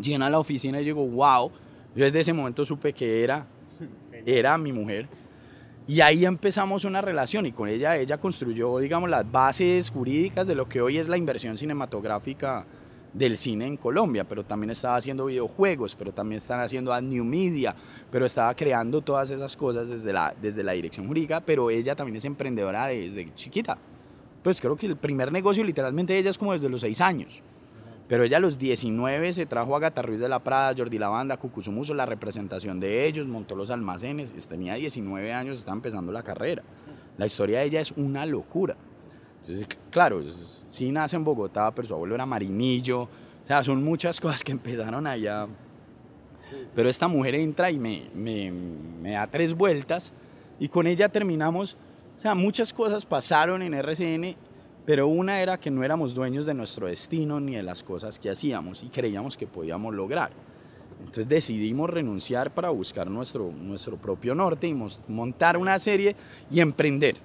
llena la oficina y digo, wow. Yo desde ese momento supe que era, era mi mujer y ahí empezamos una relación y con ella ella construyó, digamos, las bases jurídicas de lo que hoy es la inversión cinematográfica del cine en Colombia, pero también estaba haciendo videojuegos, pero también estaba haciendo a New Media, pero estaba creando todas esas cosas desde la, desde la dirección jurídica, pero ella también es emprendedora desde chiquita. Pues creo que el primer negocio literalmente ella es como desde los seis años. Pero ella a los 19 se trajo a Gata Ruiz de la Prada, Jordi Lavanda, Cucuzumuso, la representación de ellos, montó los almacenes, tenía 19 años, estaba empezando la carrera. La historia de ella es una locura. Entonces, claro, sí nace en Bogotá, pero su abuelo era marinillo. O sea, son muchas cosas que empezaron allá. Pero esta mujer entra y me, me, me da tres vueltas y con ella terminamos. O sea, muchas cosas pasaron en RCN pero una era que no éramos dueños de nuestro destino ni de las cosas que hacíamos y creíamos que podíamos lograr. Entonces decidimos renunciar para buscar nuestro, nuestro propio norte y montar una serie y emprender.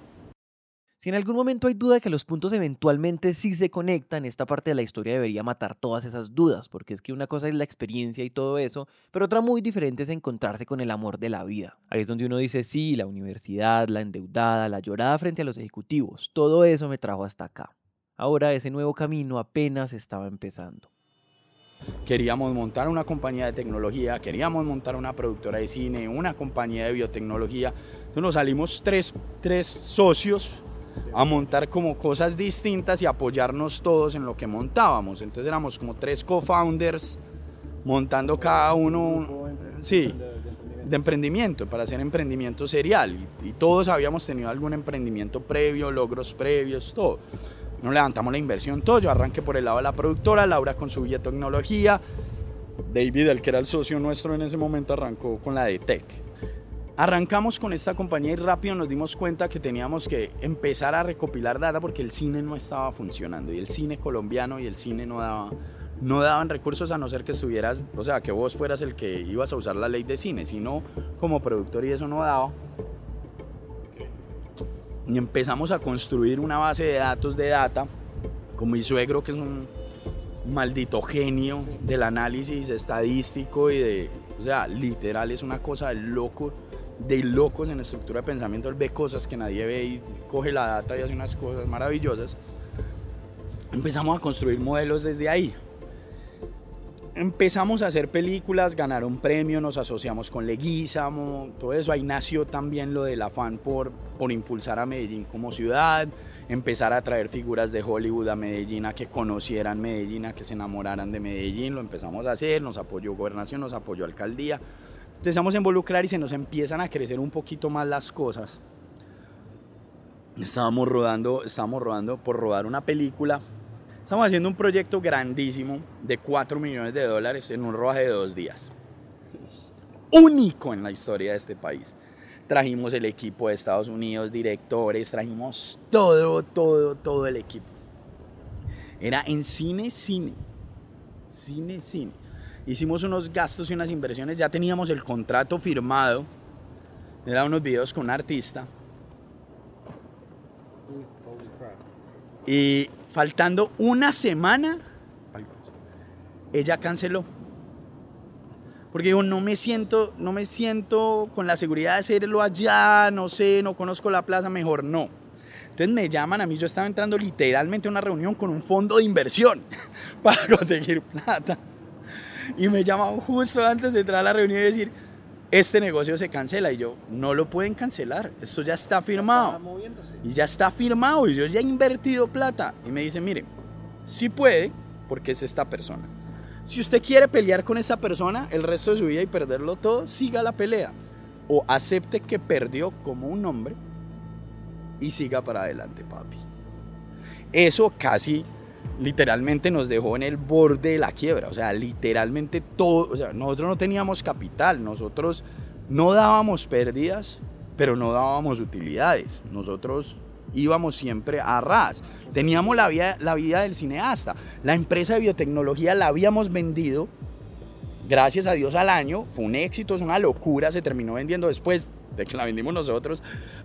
Si en algún momento hay duda de que los puntos eventualmente sí se conectan, esta parte de la historia debería matar todas esas dudas, porque es que una cosa es la experiencia y todo eso, pero otra muy diferente es encontrarse con el amor de la vida. Ahí es donde uno dice, sí, la universidad, la endeudada, la llorada frente a los ejecutivos, todo eso me trajo hasta acá. Ahora ese nuevo camino apenas estaba empezando. Queríamos montar una compañía de tecnología, queríamos montar una productora de cine, una compañía de biotecnología. Entonces nos salimos tres, tres socios a montar como cosas distintas y apoyarnos todos en lo que montábamos. Entonces éramos como tres co-founders montando cada uno, sí, de emprendimiento, para hacer emprendimiento serial. Y, todos habíamos tenido algún emprendimiento previo, logros previos, todo. Nos levantamos la inversión, todo. Yo arranqué por el lado de la productora, Laura con su biotecnología, David, el que era el socio nuestro en ese momento, arrancó con la de Tech. Arrancamos con esta compañía y rápido nos dimos cuenta que teníamos que empezar a recopilar data porque el cine no estaba funcionando y el cine colombiano y el cine no daba no daban recursos a no ser que estuvieras, o sea, que vos fueras el que ibas a usar la ley de cine, sino como productor y eso no daba. Y empezamos a construir una base de datos de data, con mi suegro que es un maldito genio del análisis estadístico y de, o sea, literal es una cosa de loco de locos en estructura de pensamiento, él ve cosas que nadie ve y coge la data y hace unas cosas maravillosas. Empezamos a construir modelos desde ahí. Empezamos a hacer películas, ganaron premio, nos asociamos con Leguizamo, todo eso. Ahí nació también lo del afán por, por impulsar a Medellín como ciudad, empezar a traer figuras de Hollywood a Medellín, a que conocieran Medellín, a que se enamoraran de Medellín. Lo empezamos a hacer, nos apoyó Gobernación, nos apoyó Alcaldía empezamos a involucrar y se nos empiezan a crecer un poquito más las cosas. Estábamos rodando, estábamos rodando por rodar una película. Estamos haciendo un proyecto grandísimo de 4 millones de dólares en un rodaje de dos días. Único en la historia de este país. Trajimos el equipo de Estados Unidos, directores, trajimos todo, todo, todo el equipo. Era en cine, cine. Cine, cine hicimos unos gastos y unas inversiones, ya teníamos el contrato firmado, era unos videos con un artista. Y faltando una semana, ella canceló. Porque digo, no me siento, no me siento con la seguridad de hacerlo allá, no sé, no conozco la plaza, mejor no. Entonces me llaman a mí, yo estaba entrando literalmente a una reunión con un fondo de inversión para conseguir plata y me llaman justo antes de entrar a la reunión y decir, este negocio se cancela. Y yo, no lo pueden cancelar, esto ya está firmado. Y ya está firmado y yo ya he invertido plata. Y me dicen, mire, sí puede, porque es esta persona. Si usted quiere pelear con esta persona el resto de su vida y perderlo todo, siga la pelea. O acepte que perdió como un hombre y siga para adelante, papi. Eso casi literalmente nos dejó en el borde de la quiebra. O sea, literalmente todo, nosotros no teníamos capital, nosotros no dábamos pérdidas, pero no dábamos utilidades. Nosotros íbamos siempre a ras. Teníamos la vida, la vida del cineasta. La empresa de biotecnología la habíamos vendido, gracias a Dios al año, fue un éxito, es una locura, se terminó vendiendo después de que la vendimos nosotros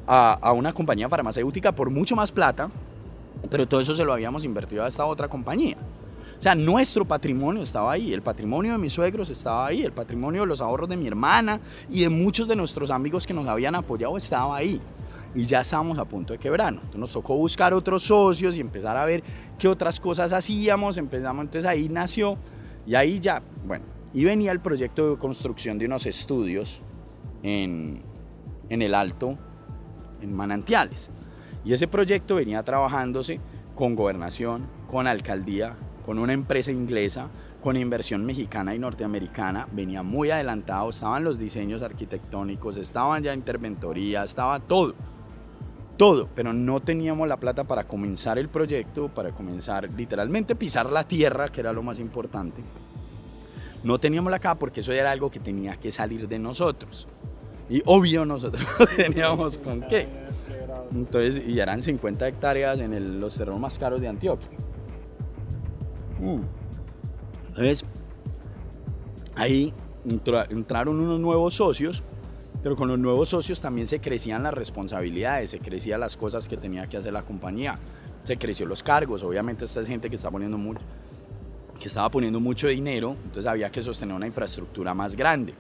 a una compañía farmacéutica por mucho más plata, pero todo eso se lo habíamos invertido a esta otra compañía. O sea, nuestro patrimonio estaba ahí, el patrimonio de mis suegros estaba ahí, el patrimonio de los ahorros de mi hermana y de muchos de nuestros amigos que nos habían apoyado estaba ahí. Y ya estábamos a punto de quebrarnos. Entonces nos tocó buscar otros socios y empezar a ver qué otras cosas hacíamos. Empezamos, entonces ahí nació. Y ahí ya, bueno, y venía el proyecto de construcción de unos estudios en, en el Alto, en Manantiales. Y ese proyecto venía trabajándose con gobernación, con alcaldía, con una empresa inglesa, con inversión mexicana y norteamericana, venía muy adelantado, estaban los diseños arquitectónicos, estaban ya interventoría, estaba todo, todo, pero no teníamos la plata para comenzar el proyecto, para comenzar literalmente pisar la tierra, que era lo más importante. No teníamos la caja porque eso era algo que tenía que salir de nosotros. Y obvio nosotros teníamos con qué. Entonces, y eran 50 hectáreas en los terrenos más caros de Antioquia. Mm. Entonces, ahí entraron unos nuevos socios, pero con los nuevos socios también se crecían las responsabilidades, se crecían las cosas que tenía que hacer la compañía, se creció los cargos, obviamente esta es gente que está poniendo mucho, que estaba poniendo mucho dinero, entonces había que sostener una infraestructura más grande,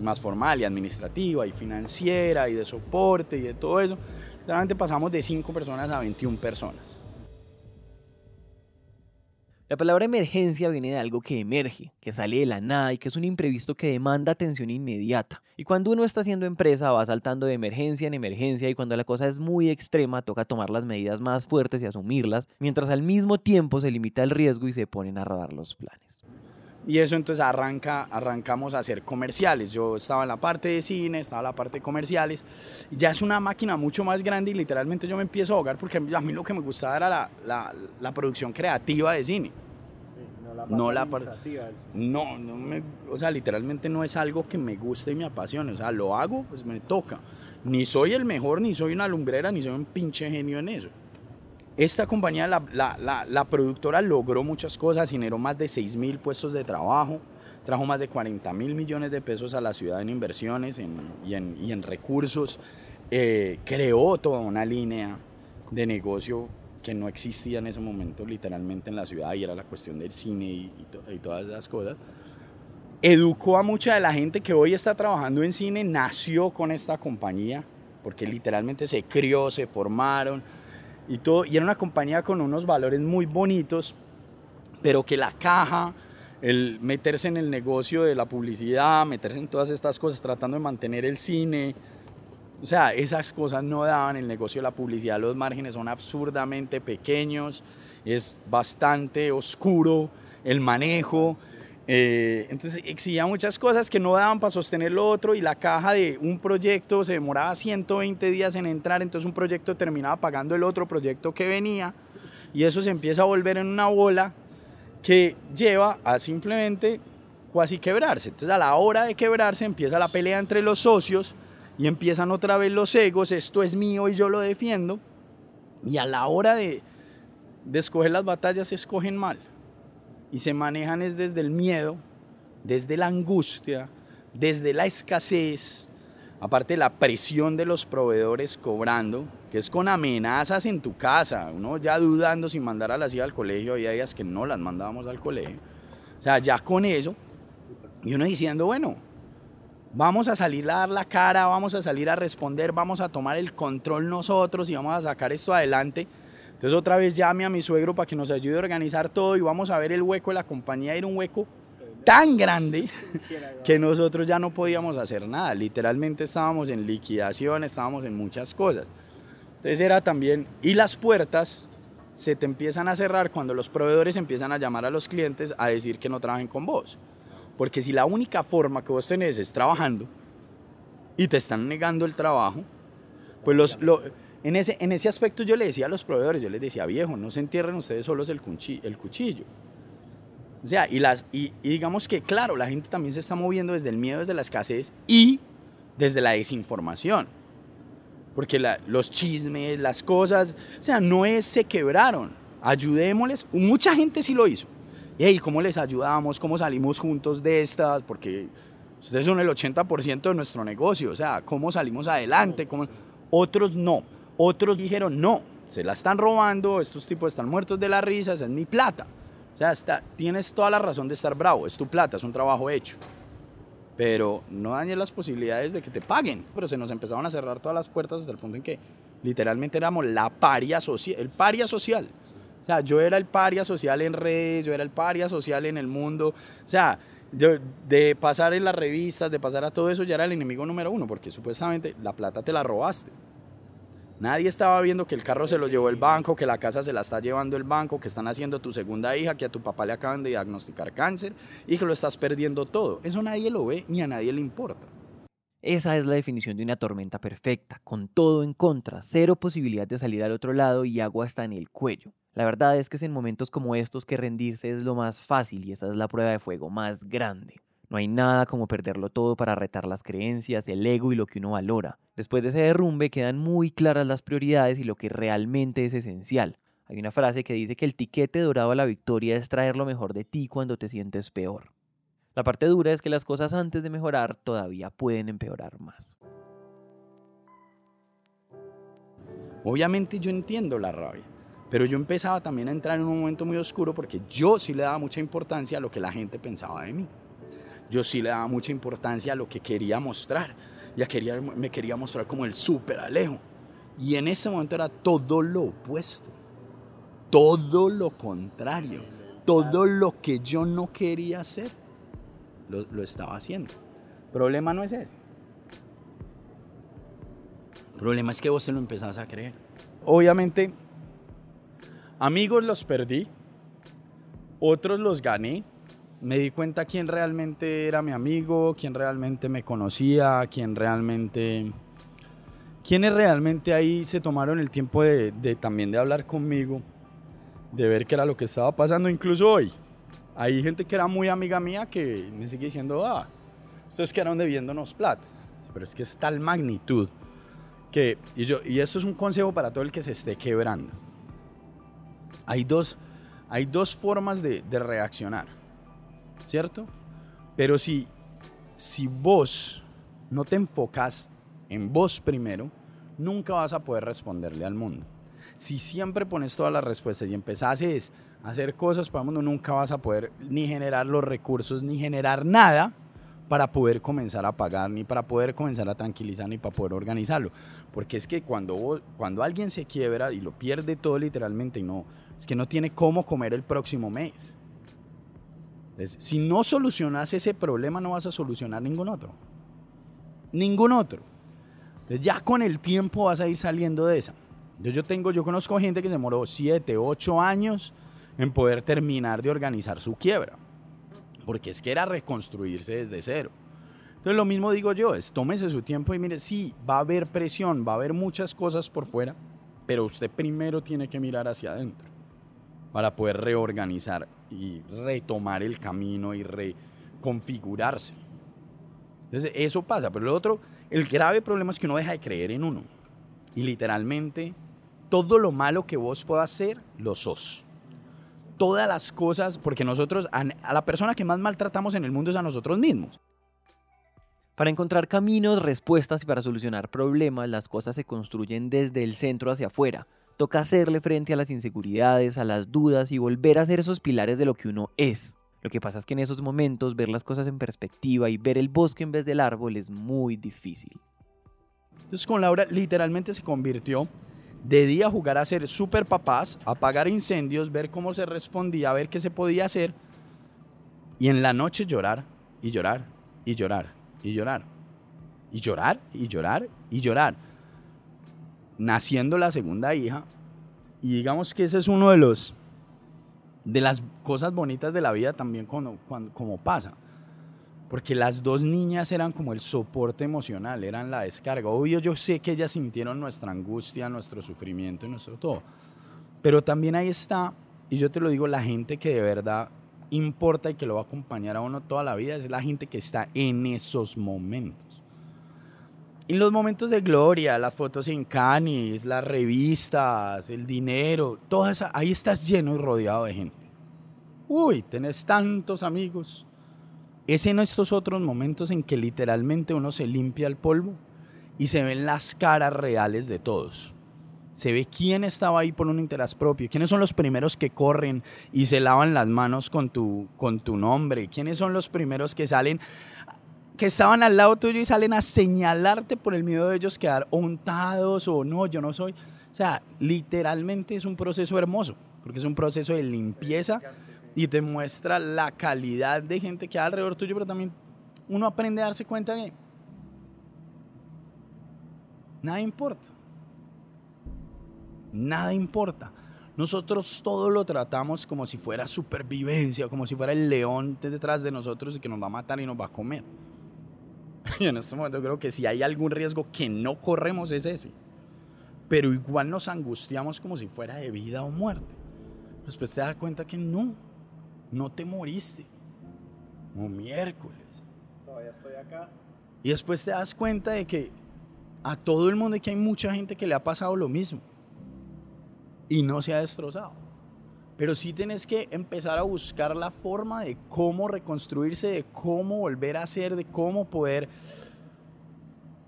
más formal y administrativa y financiera y de soporte y de todo eso. Realmente pasamos de 5 personas a 21 personas. La palabra emergencia viene de algo que emerge, que sale de la nada y que es un imprevisto que demanda atención inmediata. Y cuando uno está haciendo empresa va saltando de emergencia en emergencia y cuando la cosa es muy extrema toca tomar las medidas más fuertes y asumirlas, mientras al mismo tiempo se limita el riesgo y se ponen a rodar los planes. Y eso entonces arranca, arrancamos a hacer comerciales. Yo estaba en la parte de cine, estaba en la parte de comerciales. Ya es una máquina mucho más grande y literalmente yo me empiezo a ahogar porque a mí lo que me gustaba era la, la, la producción creativa de cine. no la parte no, no me, o sea, literalmente no es algo que me guste y me apasione. O sea, lo hago, pues me toca. Ni soy el mejor, ni soy una lumbrera, ni soy un pinche genio en eso. Esta compañía, la, la, la, productora, logró muchas cosas, generó más de 6 mil puestos de trabajo, trajo más de 40 mil millones de pesos a la ciudad en inversiones y, en, y, en, recursos, eh, creó toda una línea de negocio que no existía en ese momento literalmente en la ciudad y era la cuestión del cine y, y todas esas cosas. Educó a mucha de la gente que hoy está trabajando en cine, nació con esta compañía, porque literalmente se crió, se formaron, y todo. Y era una compañía con unos valores muy bonitos, pero que la caja, el meterse en el negocio de la publicidad, meterse en todas estas cosas, tratando de mantener el cine, o sea, esas cosas no daban el negocio de la publicidad, los márgenes son absurdamente pequeños, es bastante oscuro el manejo. Eh, entonces exigía muchas cosas que no daban para sostener lo otro y la caja de un proyecto se demoraba 120 días en entrar, entonces un proyecto terminaba pagando el otro proyecto que venía y eso se empieza a volver en una bola que lleva a simplemente casi quebrarse. Entonces a la hora de quebrarse empieza la pelea entre los socios y empiezan otra vez los egos, esto es mío y yo lo defiendo y a la hora de, de escoger las batallas se escogen mal y se manejan es desde el miedo, desde la angustia, desde la escasez, aparte la presión de los proveedores cobrando, que es con amenazas en tu casa, uno ya dudando si mandar a la hijas al colegio, había días que no las mandábamos al colegio, o sea, ya con eso, y uno diciendo, bueno, vamos a salir a dar la cara, vamos a salir a responder, vamos a tomar el control nosotros y vamos a sacar esto adelante entonces otra vez llame a mi suegro para que nos ayude a organizar todo y vamos a ver el hueco de la compañía. Era un hueco tan grande que nosotros ya no podíamos hacer nada. Literalmente estábamos en liquidación, estábamos en muchas cosas. Entonces era también, y las puertas se te empiezan a cerrar cuando los proveedores empiezan a llamar a los clientes a decir que no trabajen con vos. Porque si la única forma que vos tenés es trabajando y te están negando el trabajo, pues los... En ese, en ese aspecto yo le decía a los proveedores, yo les decía, viejo, no se entierren ustedes solos el, cuchillo. El cuchillo. O sea, y, las, y, digamos que, claro, la gente también se está moviendo desde el miedo, desde la escasez y desde la desinformación. porque los chismes, las cosas, o sea, no es se quebraron, ayudémosles, mucha gente sí lo hizo. Y ¿cómo les ayudamos? ¿Cómo salimos juntos de estas? Porque ustedes son el 80% de nuestro negocio, o sea, ¿cómo salimos adelante? ¿Cómo? Otros no, otros dijeron no, se la están robando, estos tipos están muertos de la risa, esa es mi plata. O sea, está, tienes toda la razón de estar bravo, es tu plata, es un trabajo hecho. Pero no dañes las posibilidades de que te paguen. Pero se nos empezaron a cerrar todas las puertas hasta el punto en que literalmente éramos la paria social, el paria social. O sea, yo era el paria social en redes, yo era el paria social en el mundo. O sea, de, de, pasar en las revistas, de pasar a todo eso, ya era el enemigo número uno, porque supuestamente la plata te la robaste. Nadie estaba viendo que el carro se lo llevó el banco, que la casa se la está llevando el banco, que están haciendo tu segunda hija, que a tu papá le acaban de diagnosticar cáncer y que lo estás perdiendo todo. Eso nadie lo ve ni a nadie le importa. Esa es la definición de una tormenta perfecta, con todo en contra, cero posibilidad de salir al otro lado y agua hasta en el cuello. La verdad es que es en momentos como estos que rendirse es lo más fácil y esa es la prueba de fuego más grande. No hay nada como perderlo todo para retar las creencias, el ego y lo que uno valora. Después de ese derrumbe quedan muy claras las prioridades y lo que realmente es esencial. Hay una frase que dice que el tiquete dorado a la victoria es traer lo mejor de ti cuando te sientes peor. La parte dura es que las cosas antes de mejorar todavía pueden empeorar más. Obviamente yo entiendo la rabia, pero yo empezaba también a entrar en un momento muy oscuro porque yo sí le daba mucha importancia a lo que la gente pensaba de mí yo sí le daba mucha importancia a lo que quería mostrar. Ya quería, me quería mostrar como el súper Alejo. Y en ese momento era todo lo opuesto. Todo lo contrario. Todo lo que yo no quería hacer, lo, estaba haciendo. Problema no es ese. Problema es que vos te lo empezás a creer. Obviamente, amigos los perdí. Otros los gané me di cuenta quién realmente era mi amigo, quién realmente me conocía, quién realmente... Quienes realmente ahí se tomaron el tiempo de, también de hablar conmigo, de ver qué era lo que estaba pasando, incluso hoy. Hay gente que era muy amiga mía que me sigue diciendo, ah, ustedes quedaron debiéndonos plata. Pero es que es tal magnitud que, y, yo, y esto es un consejo para todo el que se esté quebrando. Hay dos, hay dos formas de, de reaccionar. ¿Cierto? Pero si, si vos no te enfocas en vos primero, nunca vas a poder responderle al mundo. Si siempre pones todas las respuestas y empezás a hacer cosas para el mundo, nunca vas a poder ni generar los recursos, ni generar nada para poder comenzar a pagar, ni para poder comenzar a tranquilizar, ni para poder organizarlo. Porque es que cuando, cuando alguien se quiebra y lo pierde todo literalmente no, es que no tiene cómo comer el próximo mes si no solucionas ese problema, no vas a solucionar ningún otro. Ningún otro. ya con el tiempo vas a ir saliendo de esa. Yo, yo, tengo, yo conozco gente que demoró 7, 8 años en poder terminar de organizar su quiebra. Porque es que era reconstruirse desde cero. Entonces lo mismo digo yo, es tómese su tiempo y mire, sí, va a haber presión, va a haber muchas cosas por fuera, pero usted primero tiene que mirar hacia adentro para poder reorganizar y retomar el camino y reconfigurarse. Entonces, eso pasa. Pero lo otro, el grave problema es que uno deja de creer en uno. Y literalmente, todo lo malo que vos puedas hacer, lo sos. Todas las cosas, porque nosotros, a la persona que más maltratamos en el mundo es a nosotros mismos. Para encontrar caminos, respuestas y para solucionar problemas, las cosas se construyen desde el centro hacia afuera Toca hacerle frente a las inseguridades, a las dudas y volver a ser esos pilares de lo que uno es. Lo que pasa es que en esos momentos ver las cosas en perspectiva y ver el bosque en vez del árbol es muy difícil. Entonces con Laura literalmente se convirtió de día jugar a ser super papás, apagar incendios, ver cómo se respondía, ver qué se podía hacer. Y en la noche llorar y llorar y llorar y llorar. Y llorar y llorar y llorar naciendo la segunda hija. Y digamos que ese es uno de los de las cosas bonitas de la vida también cuando, como pasa. Porque las dos niñas eran como el soporte emocional, eran la descarga. Obvio, yo sé que ellas sintieron nuestra angustia, nuestro sufrimiento y nuestro todo. Pero también ahí está, y yo te lo digo, la gente que de verdad importa y que lo va a acompañar a uno toda la vida es la gente que está en esos momentos. En los momentos de gloria, las fotos en Canis, las revistas, el dinero, todo eso, ahí estás lleno y rodeado de gente. Uy, tenés tantos amigos. Es en estos otros momentos en que literalmente uno se limpia el polvo y se ven las caras reales de todos. Se ve quién estaba ahí por un interés propio, quiénes son los primeros que corren y se lavan las manos con tu, con tu nombre, quiénes son los primeros que salen que estaban al lado tuyo y salen a señalarte por el miedo de ellos quedar untados o no, yo no soy. O sea, literalmente es un proceso hermoso, porque es un proceso de limpieza y te muestra la calidad de gente que hay alrededor tuyo, pero también uno aprende a darse cuenta de nada importa. Nada importa. Nosotros todo lo tratamos como si fuera supervivencia, como si fuera el león detrás de nosotros y que nos va a matar y nos va a comer. Y en este momento creo que si hay algún riesgo que no corremos es ese. Pero igual nos angustiamos como si fuera de vida o muerte. Después te das cuenta que no, no te moriste. Como miércoles. Todavía estoy acá. Y después te das cuenta de que a todo el mundo que hay mucha gente que le ha pasado lo mismo. Y no se ha destrozado. Pero sí tienes que empezar a buscar la forma de cómo reconstruirse, de cómo volver a ser, de cómo poder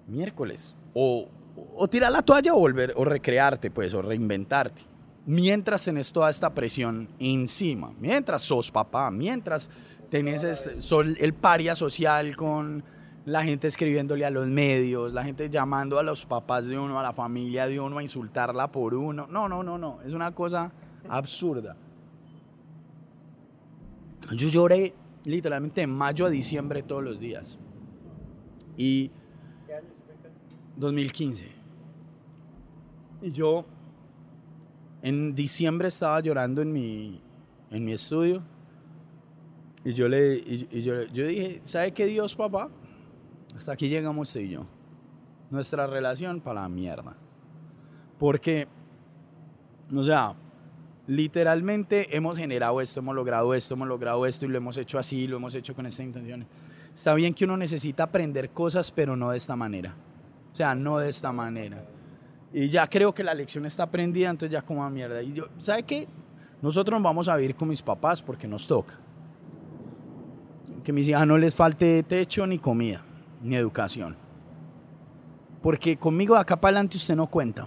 miércoles o, o tirar la toalla o volver o recrearte, pues, o reinventarte. Mientras tenés toda esta presión encima, mientras sos papá, mientras tenés este, el paria social con la gente escribiéndole a los medios, la gente llamando a los papás de uno, a la familia de uno, a insultarla por uno. No, no, no, no. Es una cosa absurda. Yo lloré literalmente de mayo a diciembre todos los días. Y... ¿Qué año 2015. Y yo en diciembre estaba llorando en mi, en mi estudio. Y yo le y, yo, yo dije, ¿sabe qué Dios, papá? Hasta aquí llegamos usted y yo. Nuestra relación para la mierda. Porque, o sea, literalmente hemos generado esto, hemos logrado esto, hemos logrado esto y lo hemos hecho así, lo hemos hecho con esta intención. Está bien que uno necesita aprender cosas, pero no de esta manera. O sea, no de esta manera. Y ya creo que la lección está aprendida, entonces ya como a mierda. Y yo, ¿sabe qué? Nosotros nos vamos a vivir con mis papás porque nos toca. Que mis hijas no les falte techo ni comida, ni educación. Porque conmigo de acá para adelante usted no cuenta.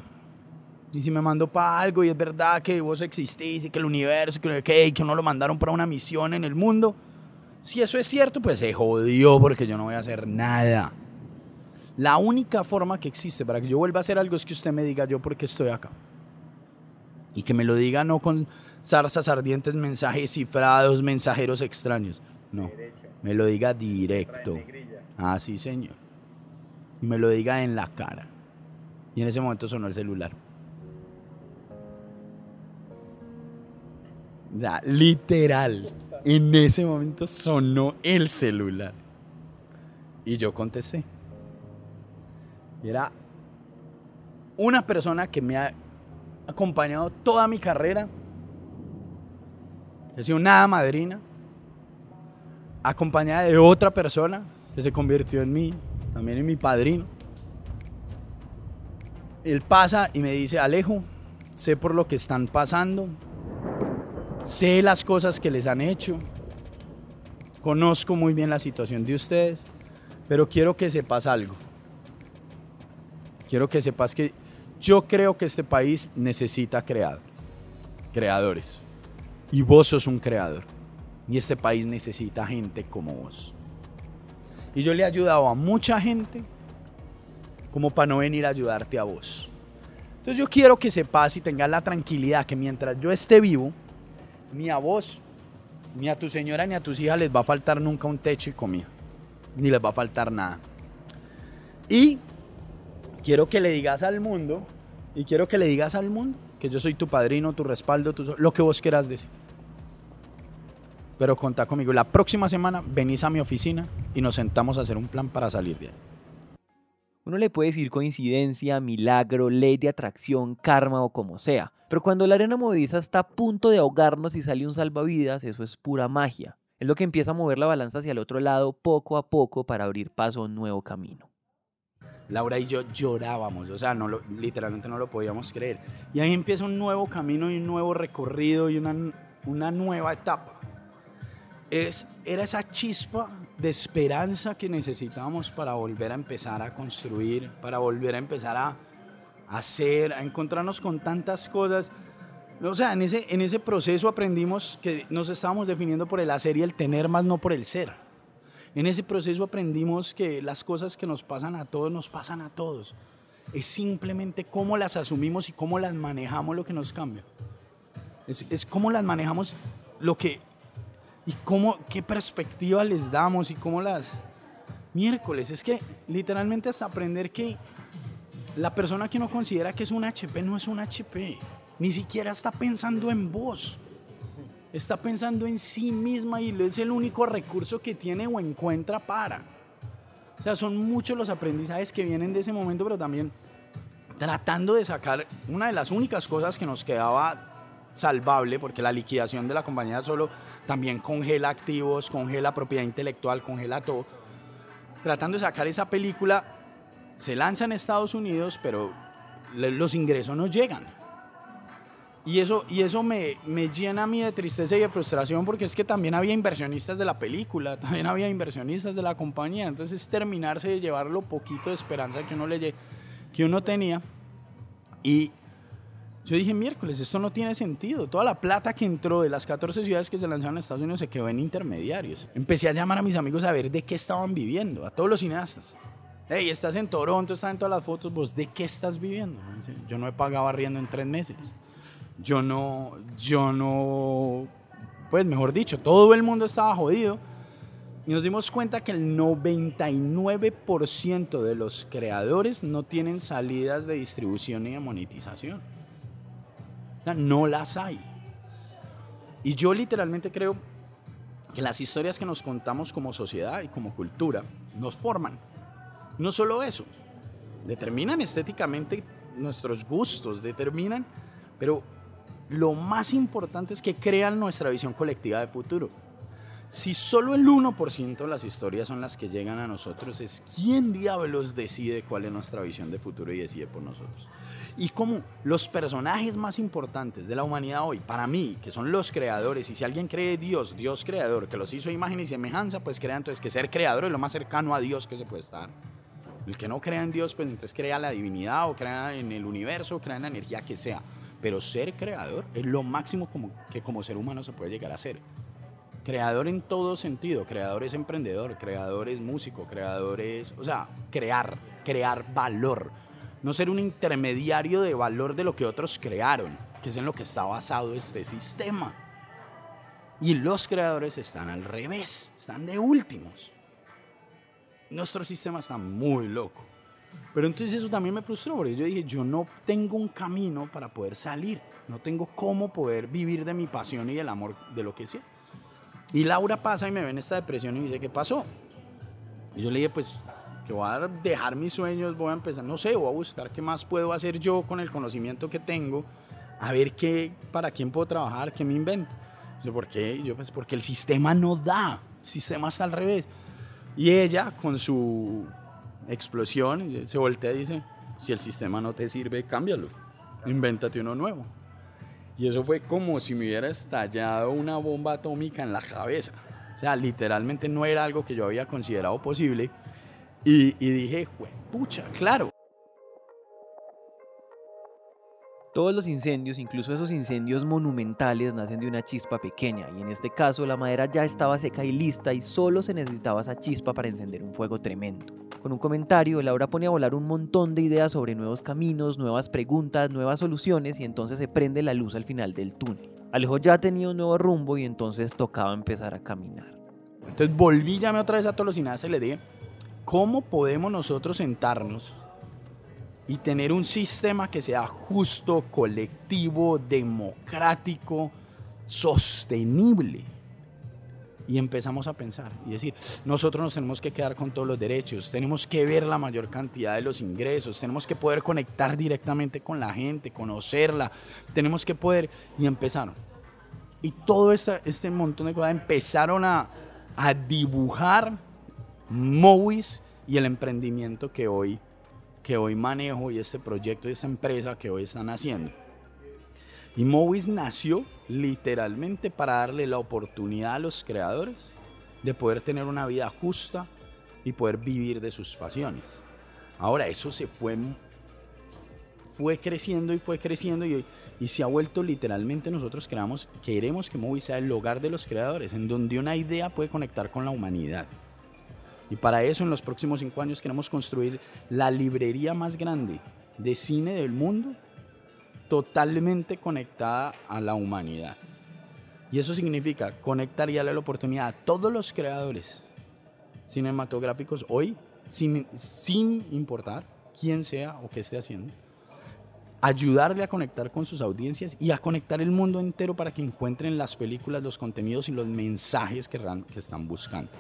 Y si me mandó para algo y es verdad que vos existís y que el universo, que, que, que uno lo mandaron para una misión en el mundo, si eso es cierto, pues se jodió porque yo no voy a hacer nada. La única forma que existe para que yo vuelva a hacer algo es que usted me diga yo por qué estoy acá. Y que me lo diga no con zarzas ardientes, mensajes cifrados, mensajeros extraños. No, me lo diga directo. Ah, sí, señor. Y me lo diga en la cara. Y en ese momento sonó el celular. O sea, literal. En ese momento sonó el celular. Y yo contesté. Era una persona que me ha acompañado toda mi carrera. He sido una madrina. Acompañada de otra persona que se convirtió en mí, también en mi padrino. Él pasa y me dice, Alejo, sé por lo que están pasando, sé las cosas que les han hecho, conozco muy bien la situación de ustedes, pero quiero que sepas algo. Quiero que sepas que yo creo que este país necesita creadores, creadores. Y vos sos un creador. Y este país necesita gente como vos. Y yo le he ayudado a mucha gente como para no venir a ayudarte a vos. Entonces yo quiero que sepas y tengas la tranquilidad que mientras yo esté vivo, ni a vos, ni a tu señora, ni a tus hijas les va a faltar nunca un techo y comida. Ni les va a faltar nada. Y quiero que le digas al mundo, y quiero que le digas al mundo que yo soy tu padrino, tu respaldo, lo que vos quieras decir. Pero contá conmigo. La próxima semana venís a mi oficina y nos sentamos a hacer un plan para salir de ahí. Uno le puede decir coincidencia, milagro, ley de atracción, karma o como sea. Pero cuando la arena movediza está a punto de ahogarnos y sale un salvavidas, eso es pura magia. Es lo que empieza a mover la balanza hacia el otro lado poco a poco para abrir paso a un nuevo camino. Laura y yo llorábamos, o sea, no lo- literalmente no lo podíamos creer. Y ahí empieza un nuevo camino y un nuevo recorrido y una, una nueva etapa. Es, era esa chispa de esperanza que necesitábamos para volver a empezar a construir, para volver a empezar a hacer, a encontrarnos con tantas cosas. O sea, en ese, en ese proceso aprendimos que nos estábamos definiendo por el hacer y el tener, más no por el ser. En ese proceso aprendimos que las cosas que nos pasan a todos nos pasan a todos. Es simplemente cómo las asumimos y cómo las manejamos lo que nos cambia. Es, es cómo las manejamos lo que... y cómo, qué perspectiva les damos y cómo las... Miércoles, es que literalmente hasta aprender que la persona que uno considera que es un HP no es un HP. Ni siquiera está pensando en vos. Está pensando en sí misma y es el único recurso que tiene o encuentra para. O sea, son muchos los aprendizajes que vienen de ese momento, pero también tratando de sacar una de las únicas cosas que nos quedaba salvable, porque la liquidación de la compañía solo también congela activos, congela propiedad intelectual, congela todo. Tratando de sacar esa película, se lanza en Estados Unidos, pero los ingresos no llegan. Y eso, y eso me, me llena a mí de tristeza y de frustración porque es que también había inversionistas de la película, también había inversionistas de la compañía. Entonces es terminarse de llevar lo poquito de esperanza que uno, le, que uno tenía. Y yo dije, miércoles, esto no tiene sentido. Toda la plata que entró de las 14 ciudades que se lanzaron en Estados Unidos se quedó en intermediarios. Empecé a llamar a mis amigos a ver de qué estaban viviendo, a todos los cineastas. Hey, estás en Toronto, estás en todas las fotos, vos de qué estás viviendo. Yo no he pagado arriendo en tres meses. Yo no, yo no, pues mejor dicho, todo el mundo estaba jodido. Y nos dimos cuenta que el 99% de los creadores no tienen salidas de distribución ni de monetización. O sea, no las hay. Y yo literalmente creo que las historias que nos contamos como sociedad y como cultura nos forman. No solo eso, determinan estéticamente nuestros gustos, determinan, pero lo más importante es que crean nuestra visión colectiva de futuro. Si solo el 1% de las historias son las que llegan a nosotros, es quién diablos decide cuál es nuestra visión de futuro y decide por nosotros. Y como los personajes más importantes de la humanidad hoy, para mí, que son los creadores, y si alguien cree Dios, Dios creador, que los hizo imagen y semejanza, pues crea entonces que ser creador es lo más cercano a Dios que se puede estar. El que no crea en Dios, pues entonces crea la divinidad o crea en el universo, o crea en la energía que sea. Pero ser creador es lo máximo que como ser humano se puede llegar a ser. Creador en todo sentido. Creador es emprendedor, creador es músico, creador es... O sea, crear, crear valor. No ser un intermediario de valor de lo que otros crearon, que es en lo que está basado este sistema. Y los creadores están al revés, están de últimos. Nuestro sistema está muy loco. Pero entonces eso también me frustró, porque yo dije, yo no tengo un camino para poder salir, no tengo cómo poder vivir de mi pasión y del amor de lo que sea. Y Laura pasa y me ve en esta depresión y dice, ¿qué pasó? Y yo le dije, pues, que voy a dejar mis sueños, voy a empezar, no sé, voy a buscar qué más puedo hacer yo con el conocimiento que tengo, a ver qué, para quién puedo trabajar, qué me invento. Yo, ¿por qué? Yo, pues, porque el sistema no da, el sistema está al revés. Y ella, con su explosión, se voltea y dice, si el sistema no te sirve, cámbialo, invéntate uno nuevo. Y eso fue como si me hubiera estallado una bomba atómica en la cabeza. O sea, literalmente no era algo que yo había considerado posible. Y, y dije, pucha, claro. Todos los incendios, incluso esos incendios monumentales, nacen de una chispa pequeña y en este caso la madera ya estaba seca y lista y solo se necesitaba esa chispa para encender un fuego tremendo. Con un comentario, Laura pone a volar un montón de ideas sobre nuevos caminos, nuevas preguntas, nuevas soluciones y entonces se prende la luz al final del túnel. Alejo ya tenía un nuevo rumbo y entonces tocaba empezar a caminar. Entonces volví, llamé otra vez a todos los cineastas y ¿cómo podemos nosotros sentarnos y tener un sistema que sea justo, colectivo, democrático, sostenible? Y empezamos a pensar y decir, nosotros nos tenemos que quedar con todos los derechos, tenemos que ver la mayor cantidad de los ingresos, tenemos que poder conectar directamente con la gente, conocerla, tenemos que poder... Y empezaron. Y todo esta, este montón de cosas empezaron a, a dibujar Movies y el emprendimiento que hoy que hoy manejo y este proyecto y esta empresa que hoy están haciendo. Y Movies nació literalmente para darle la oportunidad a los creadores de poder tener una vida justa y poder vivir de sus pasiones. Ahora eso se fue fue creciendo y fue creciendo y, y se ha vuelto literalmente nosotros creamos, queremos que Movies sea el hogar de los creadores, en donde una idea puede conectar con la humanidad. Y para eso en los próximos cinco años queremos construir la librería más grande de cine del mundo, totalmente conectada a la humanidad. Y eso significa conectar y darle la oportunidad a todos los creadores cinematográficos hoy, sin, sin importar quién sea o qué esté haciendo, ayudarle a conectar con sus audiencias y a conectar el mundo entero para que encuentren las películas, los contenidos y los mensajes que, que están buscando.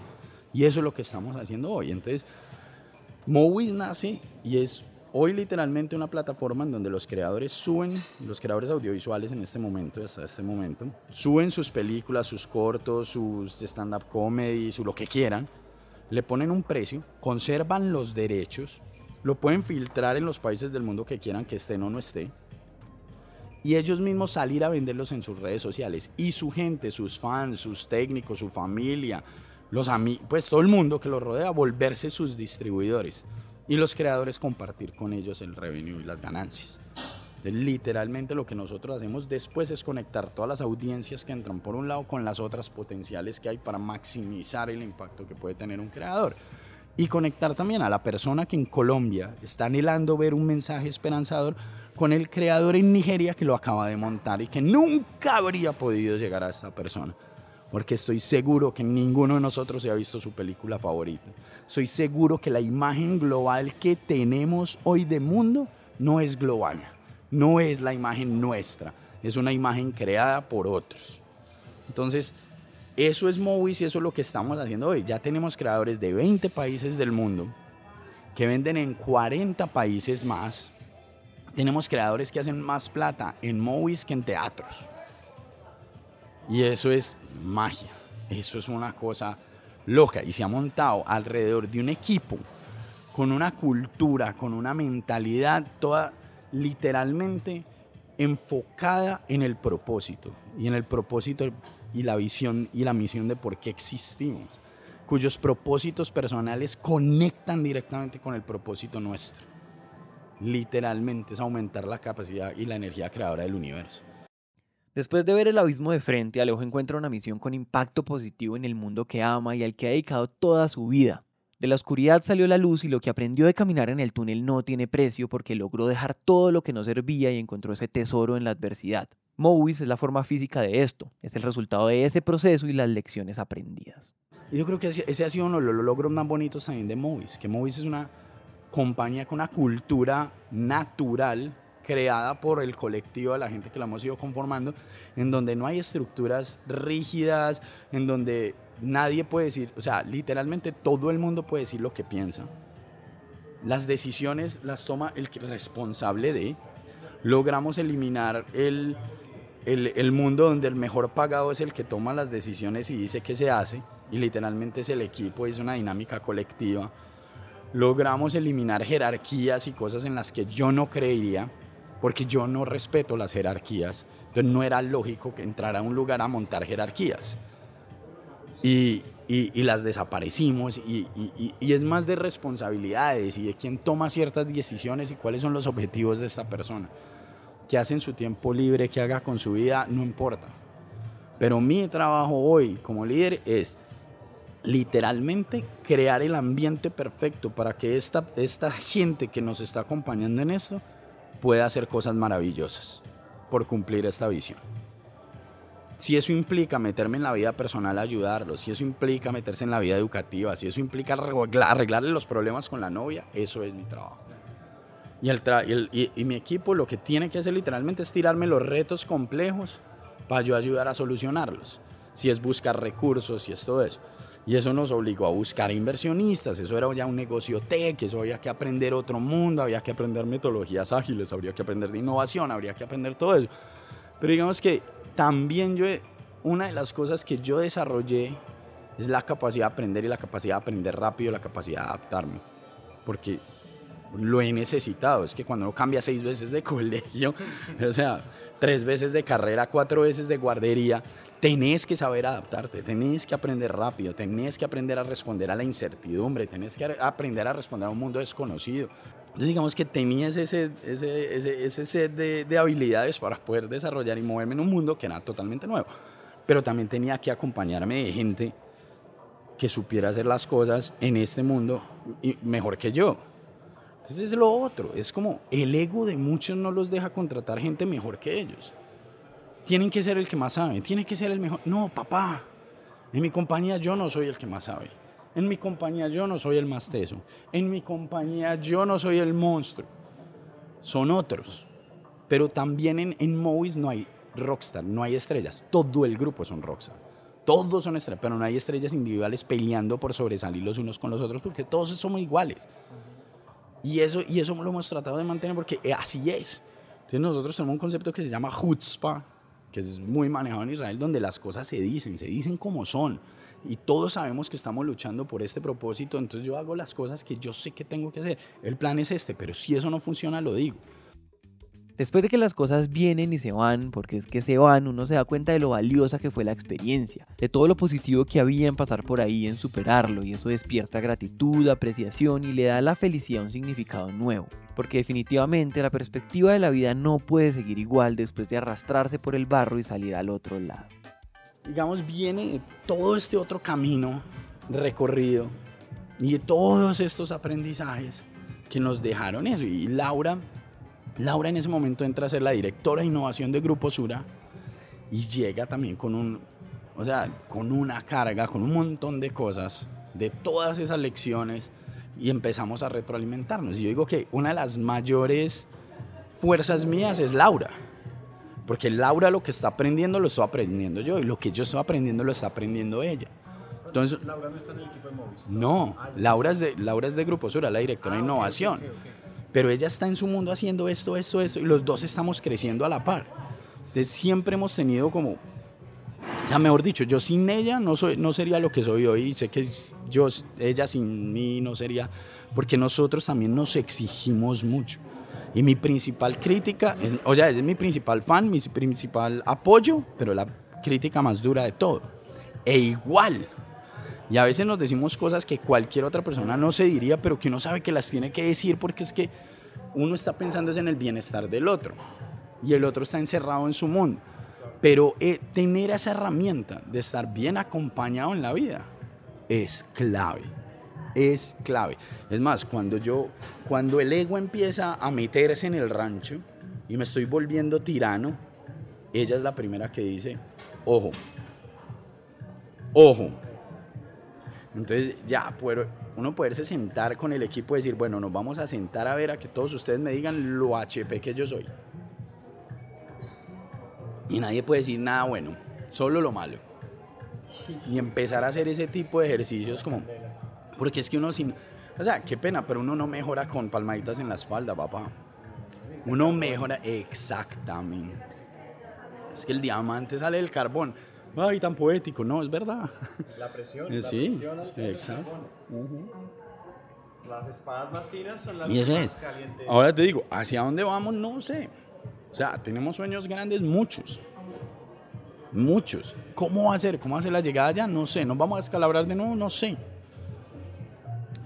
Y eso es lo que estamos haciendo hoy. Entonces, Movies nace y es hoy literalmente una plataforma en donde los creadores suben, los creadores audiovisuales en este momento, hasta este momento, suben sus películas, sus cortos, sus stand-up comedy, su lo que quieran, le ponen un precio, conservan los derechos, lo pueden filtrar en los países del mundo que quieran que estén o no esté, y ellos mismos salir a venderlos en sus redes sociales. Y su gente, sus fans, sus técnicos, su familia, los pues todo el mundo que los rodea, volverse sus distribuidores y los creadores compartir con ellos el revenue y las ganancias. Literalmente lo que nosotros hacemos después es conectar todas las audiencias que entran por un lado con las otras potenciales que hay para maximizar el impacto que puede tener un creador. Y conectar también a la persona que en Colombia está anhelando ver un mensaje esperanzador con el creador en Nigeria que lo acaba de montar y que nunca habría podido llegar a esta persona porque estoy seguro que ninguno de nosotros se ha visto su película favorita. Soy seguro que la imagen global que tenemos hoy de mundo no es global, no es la imagen nuestra, es una imagen creada por otros. Entonces, eso es Movies y eso es lo que estamos haciendo hoy. Ya tenemos creadores de 20 países del mundo que venden en 40 países más. Tenemos creadores que hacen más plata en Movies que en teatros. Y eso es magia. Eso es una cosa loca. Y se ha montado alrededor de un equipo con una cultura, con una mentalidad toda literalmente enfocada en el propósito. Y en el propósito y la visión y la misión de por qué existimos. Cuyos propósitos personales conectan directamente con el propósito nuestro. Literalmente es aumentar la capacidad y la energía creadora del universo. Después de ver el abismo de frente, Alejo encuentra una misión con impacto positivo en el mundo que ama y al que ha dedicado toda su vida. De la oscuridad salió la luz y lo que aprendió de caminar en el túnel no tiene precio porque logró dejar todo lo que no servía y encontró ese tesoro en la adversidad. Movies es la forma física de esto, es el resultado de ese proceso y las lecciones aprendidas. Yo creo que ese ha sido uno de los logros más bonitos también de Movies, que Movies es una compañía con una cultura natural creada por el colectivo de la gente que la hemos ido conformando, en donde no hay estructuras rígidas, en donde nadie puede decir, o sea, literalmente todo el mundo puede decir lo que piensa. Las decisiones las toma el responsable de. Logramos eliminar el, el, el, mundo donde el mejor pagado es el que toma las decisiones y dice qué se hace, y literalmente es el equipo, es una dinámica colectiva. Logramos eliminar jerarquías y cosas en las que yo no creería, porque yo no respeto las jerarquías. Entonces no era lógico que entrara a un lugar a montar jerarquías. Y, y, las desaparecimos y, y, es más de responsabilidades y de quién toma ciertas decisiones y cuáles son los objetivos de esta persona. ¿Qué hace en su tiempo libre, qué haga con su vida, no importa. Pero mi trabajo hoy como líder es literalmente crear el ambiente perfecto para que esta, esta gente que nos está acompañando en esto puede hacer cosas maravillosas por cumplir esta visión. Si eso implica meterme en la vida personal a ayudarlos, si eso implica meterse en la vida educativa, si eso implica arreglarle los problemas con la novia, eso es mi trabajo. Y, el y, mi equipo lo que tiene que hacer literalmente es tirarme los retos complejos para yo ayudar a solucionarlos. Si es buscar recursos, si es todo eso. Y eso nos obligó a buscar inversionistas, eso era ya un negocio tech, eso había que aprender otro mundo, había que aprender metodologías ágiles, habría que aprender de innovación, habría que aprender todo eso. Pero digamos que también yo, una de las cosas que yo desarrollé es la capacidad de aprender y la capacidad de aprender rápido, la capacidad de adaptarme. Porque lo he necesitado. Es que cuando uno cambia seis veces de colegio, o sea, tres veces de carrera, cuatro veces de guardería, tenés que saber adaptarte, tenés que aprender rápido, tenés que aprender a responder a la incertidumbre, tenés que aprender a responder a un mundo desconocido. Entonces digamos que tenías ese, ese, ese, ese set de, de habilidades para poder desarrollar y moverme en un mundo que era totalmente nuevo. Pero también tenía que acompañarme de gente que supiera hacer las cosas en este mundo mejor que yo. Entonces es lo otro, es como el ego de muchos no los deja contratar gente mejor que ellos. Tienen que ser el que más sabe, tiene que ser el mejor. No, papá, en mi compañía yo no soy el que más sabe. En mi compañía yo no soy el más teso. En mi compañía yo no soy el monstruo. Son otros. Pero también en, en Movies no hay rockstar, no hay estrellas. Todo el grupo son rockstar. Todos son estrellas, pero no hay estrellas individuales peleando por sobresalir los unos con los otros porque todos somos iguales. Y eso, y eso lo hemos tratado de mantener porque así es. Entonces nosotros tenemos un concepto que se llama chutzpah, que es muy manejado en Israel, donde las cosas se dicen, se dicen como son y todos sabemos que estamos luchando por este propósito, entonces yo hago las cosas que yo sé que tengo que hacer. El plan es este, pero si eso no funciona, lo digo. Después de que las cosas vienen y se van, porque es que se van, uno se da cuenta de lo valiosa que fue la experiencia, de todo lo positivo que había en pasar por ahí, en superarlo, y eso despierta gratitud, apreciación y le da a la felicidad un significado nuevo. Porque definitivamente la perspectiva de la vida no puede seguir igual después de arrastrarse por el barro y salir al otro lado digamos, viene todo este otro camino recorrido y de todos estos aprendizajes que nos dejaron eso. Y Laura, Laura en ese momento entra a ser la directora de innovación de Grupo Sura y llega también con un, o sea, con una carga, con un montón de cosas, de todas esas lecciones y empezamos a retroalimentarnos. Y yo digo que una de las mayores fuerzas mías es Laura porque Laura lo que está aprendiendo lo estoy aprendiendo yo y lo que yo estoy aprendiendo lo está aprendiendo ella. Entonces, Laura no está en el equipo de Movis. No, Laura es de, Laura es de Grupo Sura, la directora de ah, innovación. Pero ella está en su mundo haciendo esto, esto, esto, y los dos estamos creciendo a la par. Entonces siempre hemos tenido como, o sea, mejor dicho, yo sin ella no, soy, no sería lo que soy hoy, y sé que yo, ella sin mí no sería, porque nosotros también nos exigimos mucho. Y mi principal crítica, o sea, es mi principal fan, mi principal apoyo, pero la crítica más dura de todo. E igual. Y a veces nos decimos cosas que cualquier otra persona no se diría, pero que uno sabe que las tiene que decir porque es que uno está pensando en el bienestar del otro. Y el otro está encerrado en su mundo. Pero eh, tener esa herramienta de estar bien acompañado en la vida es clave es clave. Es más, cuando yo, cuando el ego empieza a meterse en el rancho y me estoy volviendo tirano, ella es la primera que dice, ojo, ojo. Entonces ya uno poderse sentar con el equipo y decir, bueno, nos vamos a sentar a ver a que todos ustedes me digan lo HP que yo soy. Y nadie puede decir nada bueno, solo lo malo. Y empezar a hacer ese tipo de ejercicios como, porque es que uno sin... O sea, qué pena, pero uno no mejora con palmaditas en la espalda, papá. Uno mejora exactamente. Es que el diamante sale del carbón. Ay, tan poético. No, es verdad. La presión. sí, la presión exacto. Las espadas más finas son las y eso más es. calientes. Ahora te digo, ¿hacia dónde vamos? No sé. O sea, tenemos sueños grandes, muchos. Muchos. ¿Cómo va a ser? ¿Cómo va a ser la llegada allá? No sé. ¿Nos vamos a escalabrar de nuevo? No sé.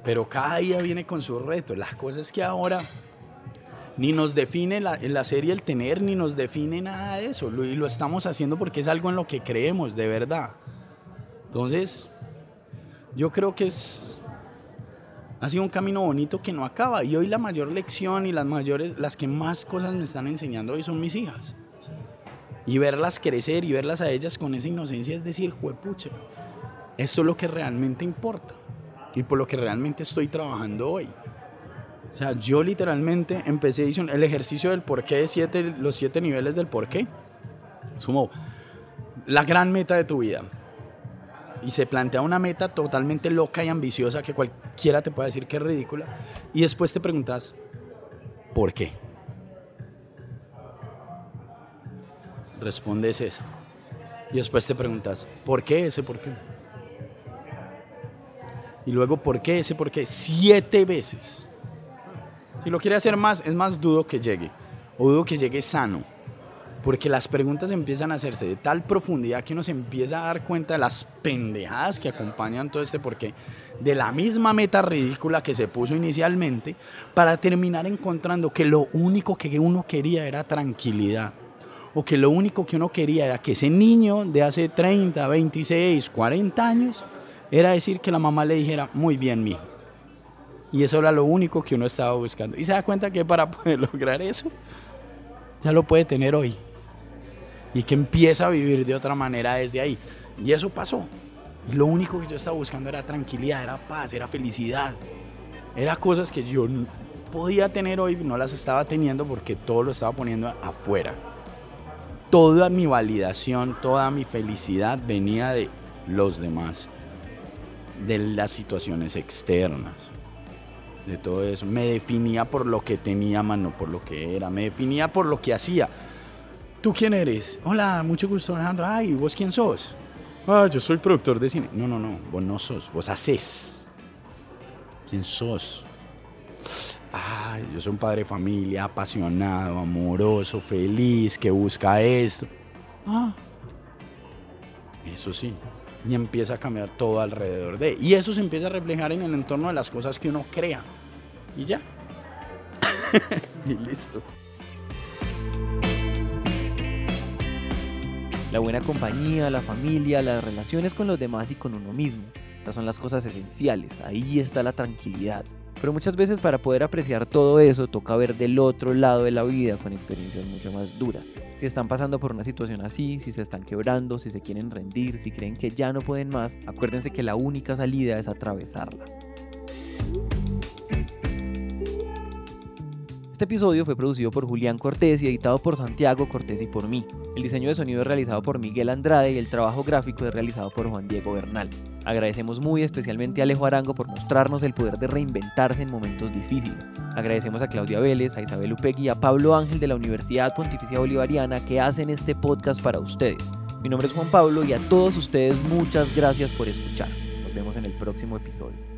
Pero cada día viene con su reto. Las cosas que ahora ni nos define la, la serie el tener, ni nos define nada de eso. y lo estamos haciendo porque es algo en lo que creemos, de verdad. Entonces, yo creo que es... Ha sido un camino bonito que no acaba. Y hoy la mayor lección y las mayores, las que más cosas me están enseñando hoy son mis hijas. Y verlas crecer y verlas a ellas con esa inocencia es decir, juepucha, esto es lo que realmente importa y por lo que realmente estoy trabajando hoy. O sea, yo literalmente empecé hice el ejercicio del por qué, siete, los siete niveles del por qué. Es como la gran meta de tu vida. Y se plantea una meta totalmente loca y ambiciosa que cualquiera te puede decir que es ridícula. Y después te preguntas, ¿por qué? Respondes esa. Y después te preguntas, ¿por qué ese por qué? Y luego, ¿por qué ese por qué? Siete veces. Si lo quiere hacer más, es más dudo que llegue. O dudo que llegue sano. Porque las preguntas empiezan a hacerse de tal profundidad que uno se empieza a dar cuenta de las pendejadas que acompañan todo este porque de la misma meta ridícula que se puso inicialmente para terminar encontrando que lo único que uno quería era tranquilidad o que lo único que uno quería era que ese niño de hace 30, 26, 40 años era decir que la mamá le dijera, muy bien, mijo. Y eso era lo único que uno estaba buscando. Y se da cuenta que para poder lograr eso, ya lo puede tener hoy. Y que empieza a vivir de otra manera desde ahí. Y eso pasó. Y lo único que yo estaba buscando era tranquilidad, era paz, era felicidad. Era cosas que yo podía tener hoy, no las estaba teniendo porque todo lo estaba poniendo afuera. Toda mi validación, toda mi felicidad venía de los demás, de las situaciones externas, de todo eso. Me definía por lo que tenía, mano, por lo que era. Me definía por lo que hacía. ¿Tú quién eres? Hola, mucho gusto, Alejandro. Ay, ¿vos quién sos? Ah, yo soy productor de cine. No, no, no, vos no sos, vos haces. ¿Quién sos? Ay, yo soy un padre de familia, apasionado, amoroso, feliz, que busca esto. Ah, eso sí. Y empieza a cambiar todo alrededor de. Y eso se empieza a reflejar en el entorno de las cosas que uno crea. Y ya. y listo. La buena compañía, la familia, las relaciones con los demás y con uno mismo. Estas son las cosas esenciales. Ahí está la tranquilidad. Pero muchas veces para poder apreciar todo eso toca ver del otro lado de la vida con experiencias mucho más duras. Si están pasando por una situación así, si se están quebrando, si se quieren rendir, si creen que ya no pueden más, acuérdense que la única salida es atravesarla. Este episodio fue producido por Julián Cortés y editado por Santiago Cortés y por mí. El diseño de sonido es realizado por Miguel Andrade y el trabajo gráfico es realizado por Juan Diego Bernal. Agradecemos muy especialmente a Alejo Arango por mostrarnos el poder de reinventarse en momentos difíciles. Agradecemos a Claudia Vélez, a Isabel Upegui y a Pablo Ángel de la Universidad Pontificia Bolivariana que hacen este podcast para ustedes. Mi nombre es Juan Pablo y a todos ustedes muchas gracias por escuchar. Nos vemos en el próximo episodio.